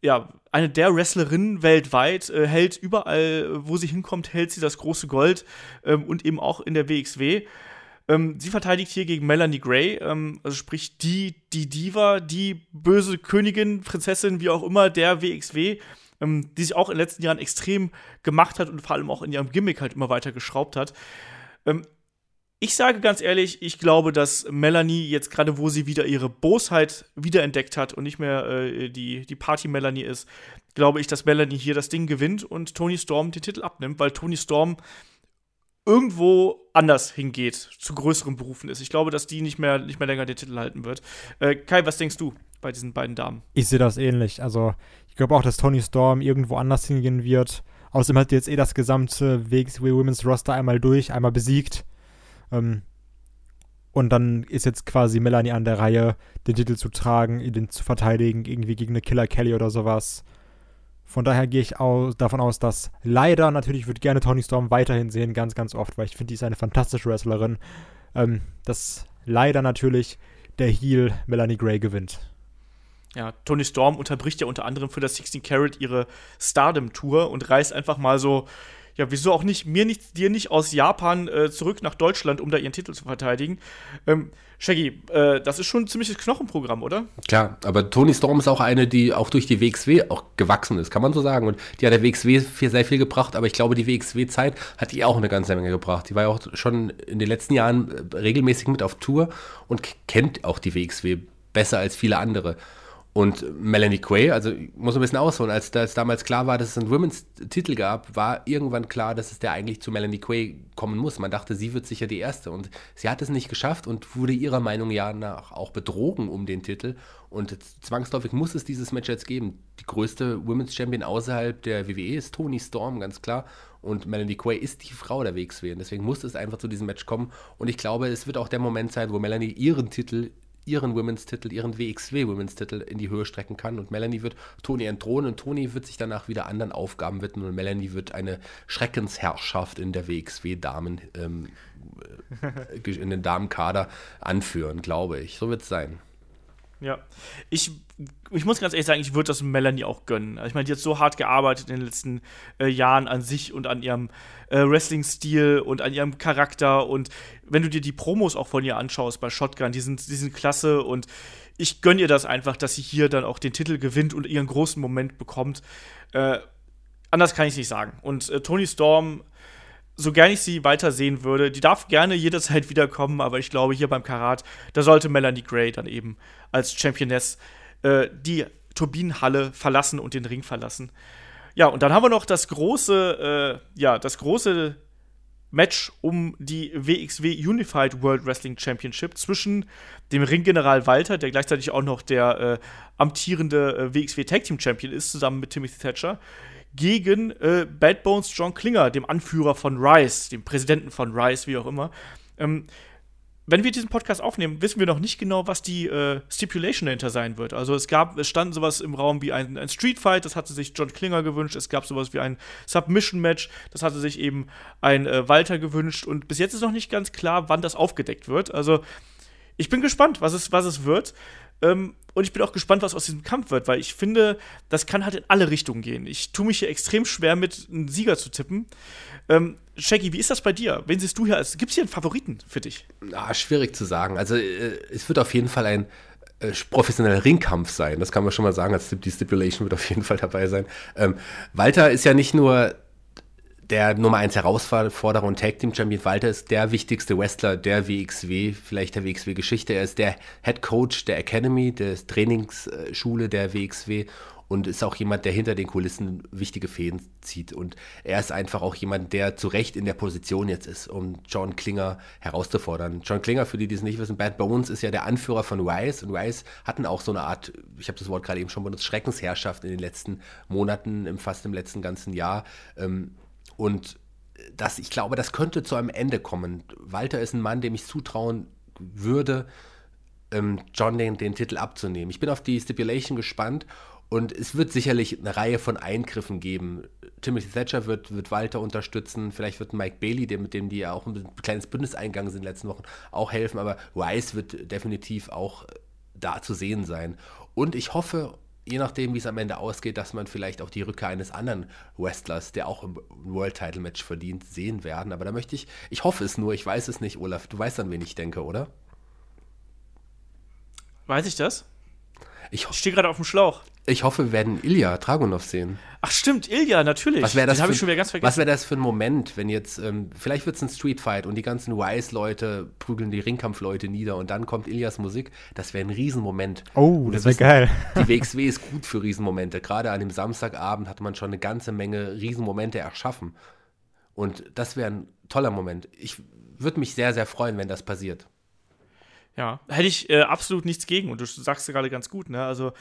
ja, eine der Wrestlerinnen weltweit, äh, hält überall, wo sie hinkommt, hält sie das große Gold ähm, und eben auch in der WXW. Ähm, sie verteidigt hier gegen Melanie Gray, ähm, also sprich die, die Diva, die böse Königin, Prinzessin, wie auch immer, der WXW ähm, die sich auch in den letzten Jahren extrem gemacht hat und vor allem auch in ihrem Gimmick halt immer weiter geschraubt hat. Ähm, ich sage ganz ehrlich, ich glaube, dass Melanie jetzt gerade, wo sie wieder ihre Bosheit wiederentdeckt hat und nicht mehr äh, die, die Party-Melanie ist, glaube ich, dass Melanie hier das Ding gewinnt und Tony Storm den Titel abnimmt, weil Tony Storm irgendwo anders hingeht, zu größeren Berufen ist. Ich glaube, dass die nicht mehr, nicht mehr länger den Titel halten wird. Äh, Kai, was denkst du bei diesen beiden Damen? Ich sehe das ähnlich. Also, glaube auch, dass Tony Storm irgendwo anders hingehen wird. Außerdem hat jetzt eh das gesamte WXW Women's Roster einmal durch, einmal besiegt. Ähm, und dann ist jetzt quasi Melanie an der Reihe, den Titel zu tragen, den zu verteidigen, irgendwie gegen eine Killer Kelly oder sowas. Von daher gehe ich aus, davon aus, dass leider, natürlich würde gerne Tony Storm weiterhin sehen, ganz, ganz oft, weil ich finde, die ist eine fantastische Wrestlerin. Ähm, dass leider natürlich der Heel Melanie Gray gewinnt. Ja, Tony Storm unterbricht ja unter anderem für das 16 Carat ihre Stardom-Tour und reist einfach mal so ja, wieso auch nicht, mir nicht, dir nicht aus Japan äh, zurück nach Deutschland, um da ihren Titel zu verteidigen. Ähm, Shaggy, äh, das ist schon ein ziemliches Knochenprogramm, oder? Klar, aber Tony Storm ist auch eine, die auch durch die WXW auch gewachsen ist, kann man so sagen. Und die hat der WXW sehr viel gebracht, aber ich glaube, die WXW-Zeit hat die auch eine ganze Menge gebracht. Die war ja auch schon in den letzten Jahren äh, regelmäßig mit auf Tour und kennt auch die WXW besser als viele andere. Und Melanie Quay, also ich muss ein bisschen ausholen, als das damals klar war, dass es einen Women's-Titel gab, war irgendwann klar, dass es der eigentlich zu Melanie Quay kommen muss. Man dachte, sie wird sicher die Erste. Und sie hat es nicht geschafft und wurde ihrer Meinung nach auch betrogen um den Titel. Und zwangsläufig muss es dieses Match jetzt geben. Die größte Women's Champion außerhalb der WWE ist Tony Storm, ganz klar. Und Melanie Quay ist die Frau der WXW. Deswegen muss es einfach zu diesem Match kommen. Und ich glaube, es wird auch der Moment sein, wo Melanie ihren Titel ihren Women's-Titel, ihren WXW Women's-Titel in die Höhe strecken kann. Und Melanie wird Toni entthronen und Toni wird sich danach wieder anderen Aufgaben widmen und Melanie wird eine Schreckensherrschaft in der WXW-Damen, ähm, äh, in den Damenkader anführen, glaube ich. So wird es sein. Ja, ich, ich muss ganz ehrlich sagen, ich würde das Melanie auch gönnen. Also ich meine, die hat so hart gearbeitet in den letzten äh, Jahren an sich und an ihrem äh, Wrestling-Stil und an ihrem Charakter. Und wenn du dir die Promos auch von ihr anschaust bei Shotgun, die sind, die sind klasse und ich gönne ihr das einfach, dass sie hier dann auch den Titel gewinnt und ihren großen Moment bekommt. Äh, anders kann ich es nicht sagen. Und äh, Tony Storm so gern ich sie weitersehen würde, die darf gerne jederzeit wiederkommen, aber ich glaube, hier beim Karat, da sollte Melanie Gray dann eben als Championess äh, die Turbinenhalle verlassen und den Ring verlassen. Ja, und dann haben wir noch das große, äh, ja, das große Match um die WXW Unified World Wrestling Championship zwischen dem Ringgeneral Walter, der gleichzeitig auch noch der äh, amtierende äh, WXW Tag Team Champion ist, zusammen mit Timothy Thatcher, gegen äh, Bad Bones John Klinger, dem Anführer von Rice, dem Präsidenten von Rice, wie auch immer. Ähm, wenn wir diesen Podcast aufnehmen, wissen wir noch nicht genau, was die äh, Stipulation dahinter sein wird. Also es gab, es stand sowas im Raum wie ein, ein Street Fight, das hatte sich John Klinger gewünscht. Es gab sowas wie ein Submission Match, das hatte sich eben ein äh, Walter gewünscht. Und bis jetzt ist noch nicht ganz klar, wann das aufgedeckt wird. Also ich bin gespannt, was es, was es wird. Ähm, und ich bin auch gespannt, was aus diesem Kampf wird, weil ich finde, das kann halt in alle Richtungen gehen. Ich tue mich hier extrem schwer mit, einen Sieger zu tippen. Ähm, Shaggy, wie ist das bei dir? Wen siehst du hier als. Gibt es hier einen Favoriten für dich? Ah, schwierig zu sagen. Also, äh, es wird auf jeden Fall ein äh, professioneller Ringkampf sein. Das kann man schon mal sagen. Die Stipulation wird auf jeden Fall dabei sein. Ähm, Walter ist ja nicht nur der Nummer 1 Herausforderer und Tag Team Champion Walter ist der wichtigste Wrestler der WXW, vielleicht der WXW-Geschichte. Er ist der Head Coach der Academy, der Trainingsschule der WXW und ist auch jemand, der hinter den Kulissen wichtige Fäden zieht. Und er ist einfach auch jemand, der zu Recht in der Position jetzt ist, um John Klinger herauszufordern. John Klinger, für die, die es nicht wissen, Bad Bones ist ja der Anführer von Rice. Und Rice hatten auch so eine Art, ich habe das Wort gerade eben schon benutzt, Schreckensherrschaft in den letzten Monaten, fast im letzten ganzen Jahr. Ähm, und das, ich glaube, das könnte zu einem Ende kommen. Walter ist ein Mann, dem ich zutrauen würde, ähm, John den, den Titel abzunehmen. Ich bin auf die Stipulation gespannt und es wird sicherlich eine Reihe von Eingriffen geben. Timothy Thatcher wird, wird Walter unterstützen, vielleicht wird Mike Bailey, der, mit dem die ja auch ein kleines Bündnis eingegangen sind in den letzten Wochen, auch helfen, aber Rice wird definitiv auch da zu sehen sein. Und ich hoffe je nachdem, wie es am Ende ausgeht, dass man vielleicht auch die Rückkehr eines anderen Wrestlers, der auch im World Title Match verdient, sehen werden. Aber da möchte ich, ich hoffe es nur, ich weiß es nicht, Olaf. Du weißt, an wen ich denke, oder? Weiß ich das? Ich, ich stehe gerade auf dem Schlauch. Ich hoffe, wir werden Ilya Dragunov sehen. Ach stimmt, Ilya, natürlich. Was wäre das, für, ich schon wieder ganz vergessen. Was wäre das für ein Moment, wenn jetzt, ähm, vielleicht wird es ein Streetfight und die ganzen Wise-Leute prügeln die Ringkampfleute nieder und dann kommt Ilyas Musik. Das wäre ein Riesenmoment. Oh, das wäre geil. Die WXW ist gut für Riesenmomente. Gerade an dem Samstagabend hat man schon eine ganze Menge Riesenmomente erschaffen. Und das wäre ein toller Moment. Ich würde mich sehr, sehr freuen, wenn das passiert. Ja, hätte ich äh, absolut nichts gegen. Und du sagst gerade ganz gut, ne? Also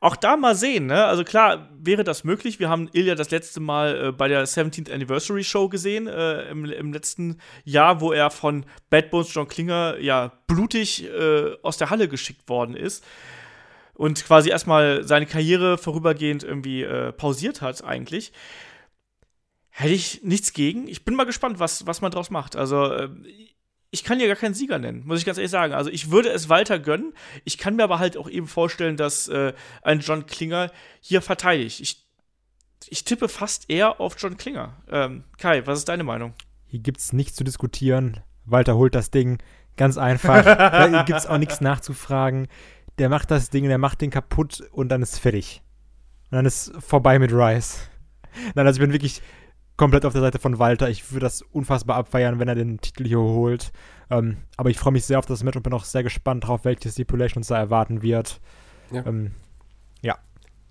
auch da mal sehen, ne? Also klar, wäre das möglich. Wir haben Ilya das letzte Mal äh, bei der 17th Anniversary Show gesehen, äh, im, im, letzten Jahr, wo er von Bad Bones John Klinger ja blutig äh, aus der Halle geschickt worden ist. Und quasi erstmal seine Karriere vorübergehend irgendwie äh, pausiert hat, eigentlich. Hätte ich nichts gegen. Ich bin mal gespannt, was, was man draus macht. Also, äh, ich kann ja gar keinen Sieger nennen, muss ich ganz ehrlich sagen. Also ich würde es Walter gönnen. Ich kann mir aber halt auch eben vorstellen, dass äh, ein John Klinger hier verteidigt. Ich, ich tippe fast eher auf John Klinger. Ähm, Kai, was ist deine Meinung? Hier gibt es nichts zu diskutieren. Walter holt das Ding ganz einfach. Hier gibt es auch nichts nachzufragen. Der macht das Ding, der macht den kaputt und dann ist fertig. Und dann ist vorbei mit Rice. Nein, also ich bin wirklich komplett auf der Seite von Walter. Ich würde das unfassbar abfeiern, wenn er den Titel hier holt. Ähm, aber ich freue mich sehr auf das Match und bin auch sehr gespannt darauf, welche Stipulation uns da erwarten wird. Ja. Ähm, Ja.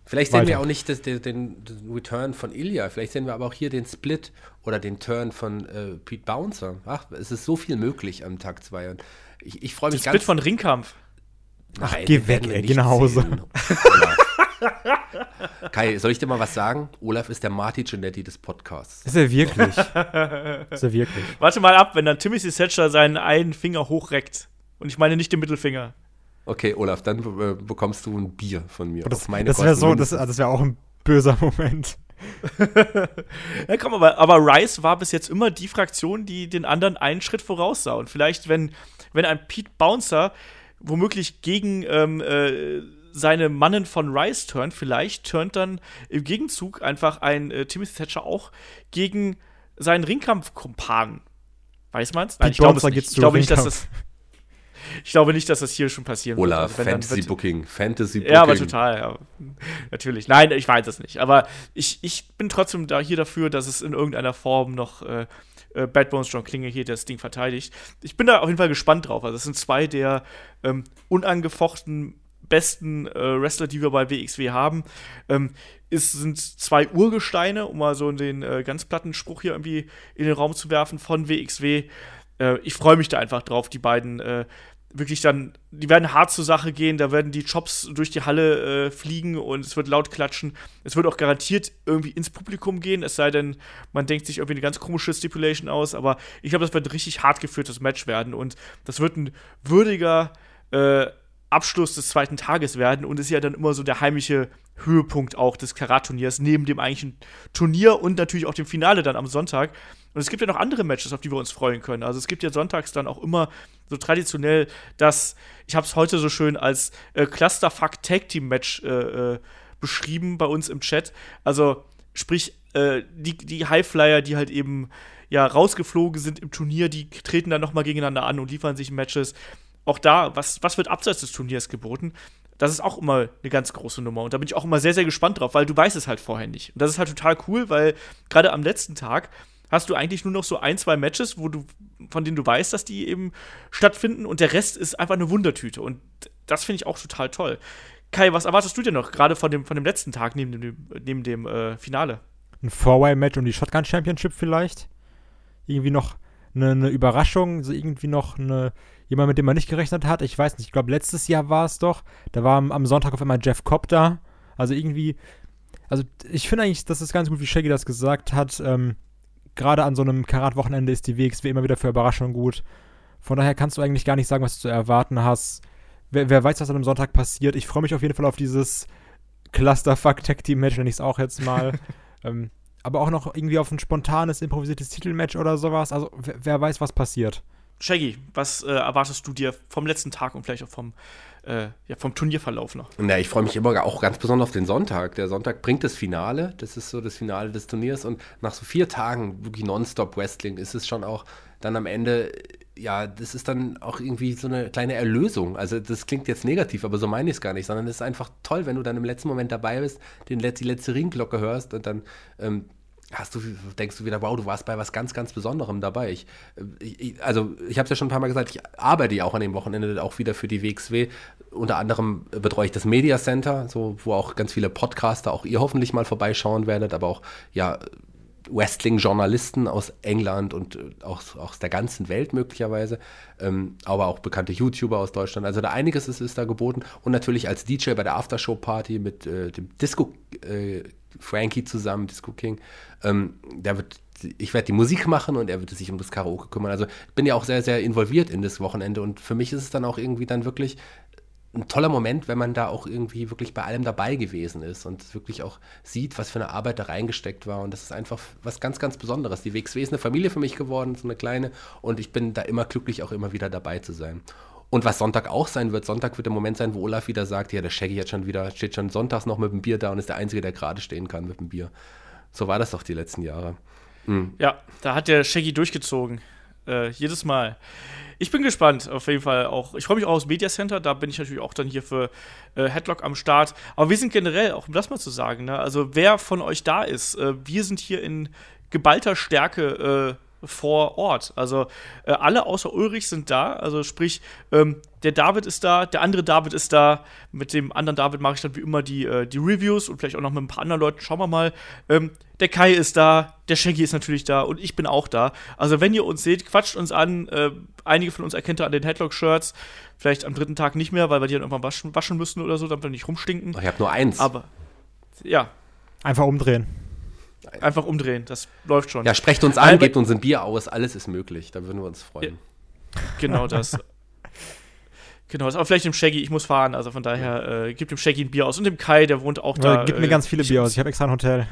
Vielleicht sehen Weiter. wir auch nicht das, den, den, Return von Ilya, vielleicht sehen wir aber auch hier den Split oder den Turn von äh, Pete Bouncer. Ach, es ist so viel möglich am Tag 2 und ich, ich freue mich Das Split von Ringkampf. Ach, Nein, geh wir weg, ey, geh nach Hause. Kai, soll ich dir mal was sagen? Olaf ist der Marty Giannetti des Podcasts. Ist er wirklich? ist er wirklich? Warte mal ab, wenn dann Timothy Thatcher seinen einen Finger hochreckt. Und ich meine nicht den Mittelfinger. Okay, Olaf, dann äh, bekommst du ein Bier von mir. Das, auf meine das wäre so, das, mindestens. das wäre auch ein böser Moment. Ja, komm, aber, aber Rice war bis jetzt immer die Fraktion, die den anderen einen Schritt voraussah. Und vielleicht, wenn, wenn ein Pete Bouncer womöglich gegen ähm, äh, seine Mannen von Rice turnt, vielleicht turnt dann im Gegenzug einfach ein äh, Timothy Thatcher auch gegen seinen Ringkampfkumpan. Weiß man's? Nein, ich glaube nicht. Ich glaube nicht, dass das. Ich glaube nicht, dass das hier schon passieren Olaf, Also wenn, dann Fantasy wird- Booking, Fantasy Booking. ja, aber total, ja. Natürlich. Nein, ich weiß es nicht. Aber ich, ich bin trotzdem da hier dafür, dass es in irgendeiner Form noch äh, äh, Bad Bones John Klinge hier das Ding verteidigt. Ich bin da auf jeden Fall gespannt drauf. Also, es sind zwei der ähm, unangefochten besten äh, Wrestler, die wir bei WXW haben. Ähm, es sind zwei Urgesteine, um mal so den äh, ganz platten Spruch hier irgendwie in den Raum zu werfen von WXW. Äh, ich freue mich da einfach drauf, die beiden äh, wirklich dann, die werden hart zur Sache gehen, da werden die Chops durch die Halle äh, fliegen und es wird laut klatschen. Es wird auch garantiert irgendwie ins Publikum gehen, es sei denn, man denkt sich irgendwie eine ganz komische Stipulation aus, aber ich glaube, das wird ein richtig hart geführtes Match werden und das wird ein würdiger äh, Abschluss des zweiten Tages werden und ist ja dann immer so der heimliche Höhepunkt auch des Karat-Turniers, neben dem eigentlichen Turnier und natürlich auch dem Finale dann am Sonntag. Und es gibt ja noch andere Matches, auf die wir uns freuen können. Also es gibt ja sonntags dann auch immer so traditionell das, ich habe es heute so schön als äh, Clusterfuck Tag Team Match äh, äh, beschrieben bei uns im Chat. Also sprich, äh, die, die Highflyer, die halt eben ja rausgeflogen sind im Turnier, die treten dann nochmal gegeneinander an und liefern sich Matches. Auch da, was, was wird abseits des Turniers geboten? Das ist auch immer eine ganz große Nummer. Und da bin ich auch immer sehr, sehr gespannt drauf, weil du weißt es halt vorher nicht. Und das ist halt total cool, weil gerade am letzten Tag hast du eigentlich nur noch so ein, zwei Matches, wo du, von denen du weißt, dass die eben stattfinden und der Rest ist einfach eine Wundertüte. Und das finde ich auch total toll. Kai, was erwartest du denn noch, gerade von dem, von dem letzten Tag neben dem, neben dem äh, Finale? Ein Four-Way-Match um die Shotgun Championship vielleicht. Irgendwie noch eine, eine Überraschung, so irgendwie noch eine, jemand, mit dem man nicht gerechnet hat. Ich weiß nicht, ich glaube, letztes Jahr war es doch. Da war am, am Sonntag auf einmal Jeff Cobb da. Also irgendwie, also ich finde eigentlich, das ist ganz gut, wie Shaggy das gesagt hat. Ähm, Gerade an so einem Karat-Wochenende ist die WXW immer wieder für Überraschungen gut. Von daher kannst du eigentlich gar nicht sagen, was du zu erwarten hast. Wer, wer weiß, was an einem Sonntag passiert. Ich freue mich auf jeden Fall auf dieses Clusterfuck-Tag-Team-Match, nenne ich es auch jetzt mal. ähm, aber auch noch irgendwie auf ein spontanes, improvisiertes Titelmatch oder sowas. Also wer, wer weiß, was passiert. Shaggy, was äh, erwartest du dir vom letzten Tag und vielleicht auch vom, äh, ja, vom Turnierverlauf noch? Na, ich freue mich immer auch ganz besonders auf den Sonntag. Der Sonntag bringt das Finale. Das ist so das Finale des Turniers. Und nach so vier Tagen wirklich Nonstop Wrestling ist es schon auch dann am Ende, ja, das ist dann auch irgendwie so eine kleine Erlösung. Also das klingt jetzt negativ, aber so meine ich es gar nicht, sondern es ist einfach toll, wenn du dann im letzten Moment dabei bist, den, die letzte Ringglocke hörst und dann ähm, hast du, denkst du wieder, wow, du warst bei was ganz, ganz Besonderem dabei. Ich, ich, ich- also ich habe es ja schon ein paar Mal gesagt, ich arbeite ja auch an dem Wochenende auch wieder für die WXW. Unter anderem betreue ich das Media Center, so, wo auch ganz viele Podcaster, auch ihr hoffentlich mal vorbeischauen werdet, aber auch ja Wrestling-Journalisten aus England und äh, auch aus der ganzen Welt möglicherweise, ähm, aber auch bekannte YouTuber aus Deutschland. Also da einiges ist, ist da geboten und natürlich als DJ bei der Aftershow-Party mit äh, dem Disco äh, Frankie zusammen, Disco King. Ähm, der wird, ich werde die Musik machen und er wird sich um das Karaoke kümmern. Also ich bin ja auch sehr, sehr involviert in das Wochenende und für mich ist es dann auch irgendwie dann wirklich ein toller Moment, wenn man da auch irgendwie wirklich bei allem dabei gewesen ist und wirklich auch sieht, was für eine Arbeit da reingesteckt war. Und das ist einfach was ganz, ganz Besonderes. Die WXW ist eine Familie für mich geworden, so eine kleine. Und ich bin da immer glücklich, auch immer wieder dabei zu sein. Und was Sonntag auch sein wird, Sonntag wird der Moment sein, wo Olaf wieder sagt, ja, der Shaggy jetzt schon wieder, steht schon sonntags noch mit dem Bier da und ist der Einzige, der gerade stehen kann mit dem Bier. So war das doch die letzten Jahre. Ja, da hat der Shaggy durchgezogen. Äh, jedes Mal. Ich bin gespannt, auf jeden Fall auch. Ich freue mich auch aufs Media Center, da bin ich natürlich auch dann hier für äh, Headlock am Start. Aber wir sind generell, auch um das mal zu sagen, ne, also wer von euch da ist, äh, wir sind hier in geballter Stärke äh, vor Ort. Also äh, alle außer Ulrich sind da. Also sprich, ähm, der David ist da, der andere David ist da. Mit dem anderen David mache ich dann wie immer die, äh, die Reviews und vielleicht auch noch mit ein paar anderen Leuten. Schauen wir mal. Ähm, der Kai ist da, der Shaggy ist natürlich da und ich bin auch da. Also wenn ihr uns seht, quatscht uns an. Äh, einige von uns erkennt ihr an den Headlock-Shirts. Vielleicht am dritten Tag nicht mehr, weil wir die dann irgendwann waschen, waschen müssen oder so, damit wir nicht rumstinken. Ich habe nur eins. Aber ja, Einfach umdrehen. Einfach umdrehen. Das läuft schon. ja, sprecht uns an, gebt uns ein Bier aus, alles ist möglich. Da würden wir uns freuen. Genau das. genau das. Aber vielleicht dem Shaggy, ich muss fahren. Also von daher, äh, gib dem Shaggy ein Bier aus. Und dem Kai, der wohnt auch da. Ja, gib mir äh, ganz viele Bier aus. Ich habe extra ein Hotel.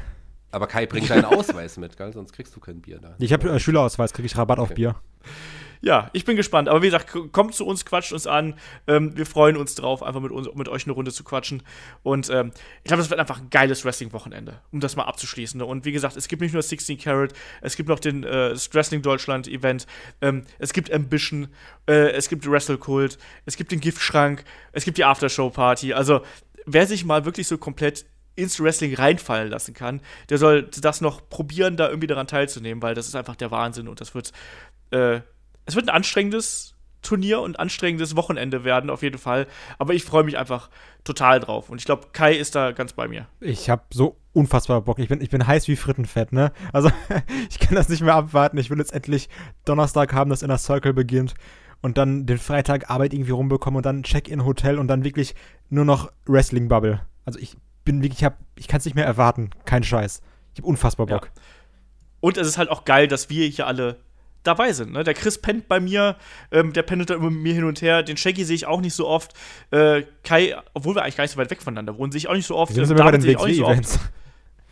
Aber Kai, bring deinen Ausweis mit, gell? sonst kriegst du kein Bier da. Ich habe äh, Schülerausweis, kriege ich Rabatt auf Okay. Bier. Ja, ich bin gespannt. Aber wie gesagt, kommt zu uns, quatscht uns an. Ähm, wir freuen uns drauf, einfach mit, uns, mit euch eine Runde zu quatschen. Und ähm, ich glaube, das wird einfach ein geiles Wrestling-Wochenende, um das mal abzuschließen. Und wie gesagt, es gibt nicht nur 16 Carat, es gibt noch den äh, Wrestling Deutschland-Event, ähm, es gibt Ambition, äh, es gibt Wrestle Kult, es gibt den Giftschrank, es gibt die Aftershow-Party. Also, wer sich mal wirklich so komplett ins Wrestling reinfallen lassen kann, der soll das noch probieren, da irgendwie daran teilzunehmen, weil das ist einfach der Wahnsinn und das wird äh, es wird ein anstrengendes Turnier und anstrengendes Wochenende werden, auf jeden Fall. Aber ich freue mich einfach total drauf. Und ich glaube, Kai ist da ganz bei mir. Ich habe so unfassbar Bock. Ich bin, ich bin heiß wie Frittenfett, ne? Also, ich kann das nicht mehr abwarten. Ich will jetzt endlich Donnerstag haben, dass Inner Circle beginnt. Und dann den Freitag Arbeit irgendwie rumbekommen und dann Check-in-Hotel und dann wirklich nur noch Wrestling-Bubble. Also, ich bin wirklich, ich, hab- ich kann es nicht mehr erwarten. Kein Scheiß. Ich habe unfassbar Ja. Bock. Und es ist halt auch geil, dass wir hier alle dabei sind. Ne? Der Chris pennt bei mir, ähm, der pendelt da immer mit mir hin und her. Den Shaggy sehe ich auch nicht so oft. Äh, Kai, obwohl wir eigentlich gar nicht so weit weg voneinander wohnen, sehe ich auch nicht so oft. Wir sind Ähm, bei den auch nicht so oft.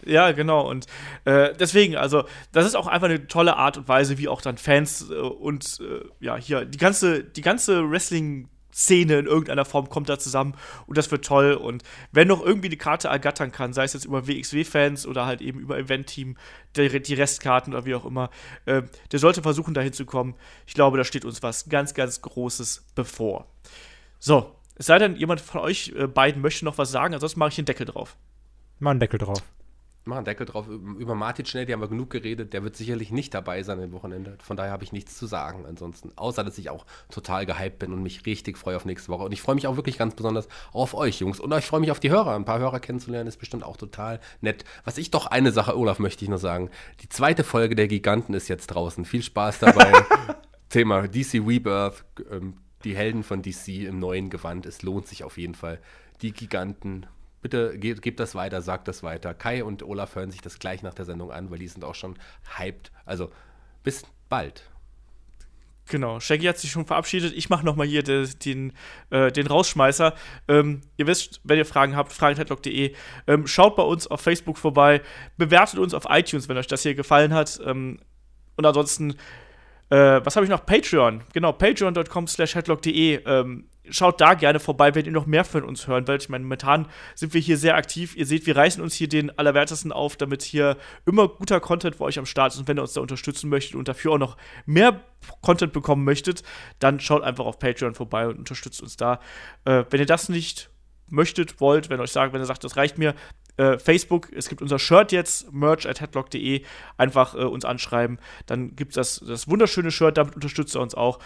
Ja, genau. Und äh, deswegen, also, das ist auch einfach eine tolle Art und Weise, wie auch dann Fans äh, und äh, ja, hier, die ganze, die ganze Wrestling-Szene in irgendeiner Form kommt da zusammen und das wird toll. Und wer noch irgendwie die Karte ergattern kann, sei es jetzt über WXW-Fans oder halt eben über Event-Team, die, die Restkarten oder wie auch immer, äh, der sollte versuchen, da hinzukommen. Ich glaube, da steht uns was ganz, ganz Großes bevor. So, es sei denn, jemand von euch äh, beiden möchte noch was sagen, ansonsten mache ich den Deckel drauf. Mal einen Deckel drauf. Mach einen Deckel drauf. Über Martin schnell, die haben wir genug geredet. Der wird sicherlich nicht dabei sein am Wochenende. Von daher habe ich nichts zu sagen ansonsten. Außer, dass ich auch total gehypt bin und mich richtig freue auf nächste Woche. Und ich freue mich auch wirklich ganz besonders auf euch, Jungs. Und ich freue mich auf die Hörer. Ein paar Hörer kennenzulernen ist bestimmt auch total nett. Was ich doch eine Sache, Olaf, möchte ich noch sagen. Die zweite Folge der Giganten ist jetzt draußen. Viel Spaß dabei. Thema DC Rebirth. Ähm, die Helden von DC im neuen Gewand. Es lohnt sich auf jeden Fall. Die Giganten. Bitte ge gebt das weiter, sagt das weiter. Kai und Olaf hören sich das gleich nach der Sendung an, weil die sind auch schon hyped. Also bis bald. Genau, Shaggy hat sich schon verabschiedet. Ich mache nochmal hier de, den, äh, den Rausschmeißer. Ähm, ihr wisst, wenn ihr Fragen habt, fragen.headlock.de. Ähm, schaut bei uns auf Facebook vorbei. Bewertet uns auf iTunes, wenn euch das hier gefallen hat. Ähm, und ansonsten, äh, was habe ich noch? Patreon. Genau, patreon.com slash headlock.de. Ähm, schaut da gerne vorbei, wenn ihr noch mehr von uns hören wollt. Ich meine, momentan sind wir hier sehr aktiv. Ihr seht, wir reißen uns hier den Allerwertesten auf, damit hier immer guter Content für euch am Start ist. Und wenn ihr uns da unterstützen möchtet und dafür auch noch mehr Content bekommen möchtet, dann schaut einfach auf Patreon vorbei und unterstützt uns da. Äh, wenn ihr das nicht möchtet, wollt, wenn ihr euch sagt, wenn ihr sagt, das reicht mir, äh, Facebook, es gibt unser Shirt jetzt, merch at headlock.de, einfach äh, uns anschreiben, dann gibt es das, das wunderschöne Shirt, damit unterstützt ihr uns auch.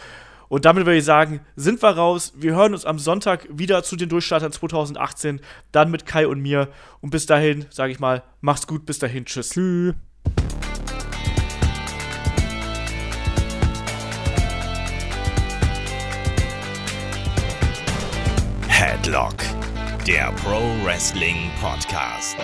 Und damit würde ich sagen, sind wir raus. Wir hören uns am Sonntag wieder zu den Durchstartern 2018, dann mit Kai und mir. Und bis dahin, sage ich mal, macht's gut, bis dahin, tschüss. Tschüss. Headlock, der Pro Wrestling Podcast.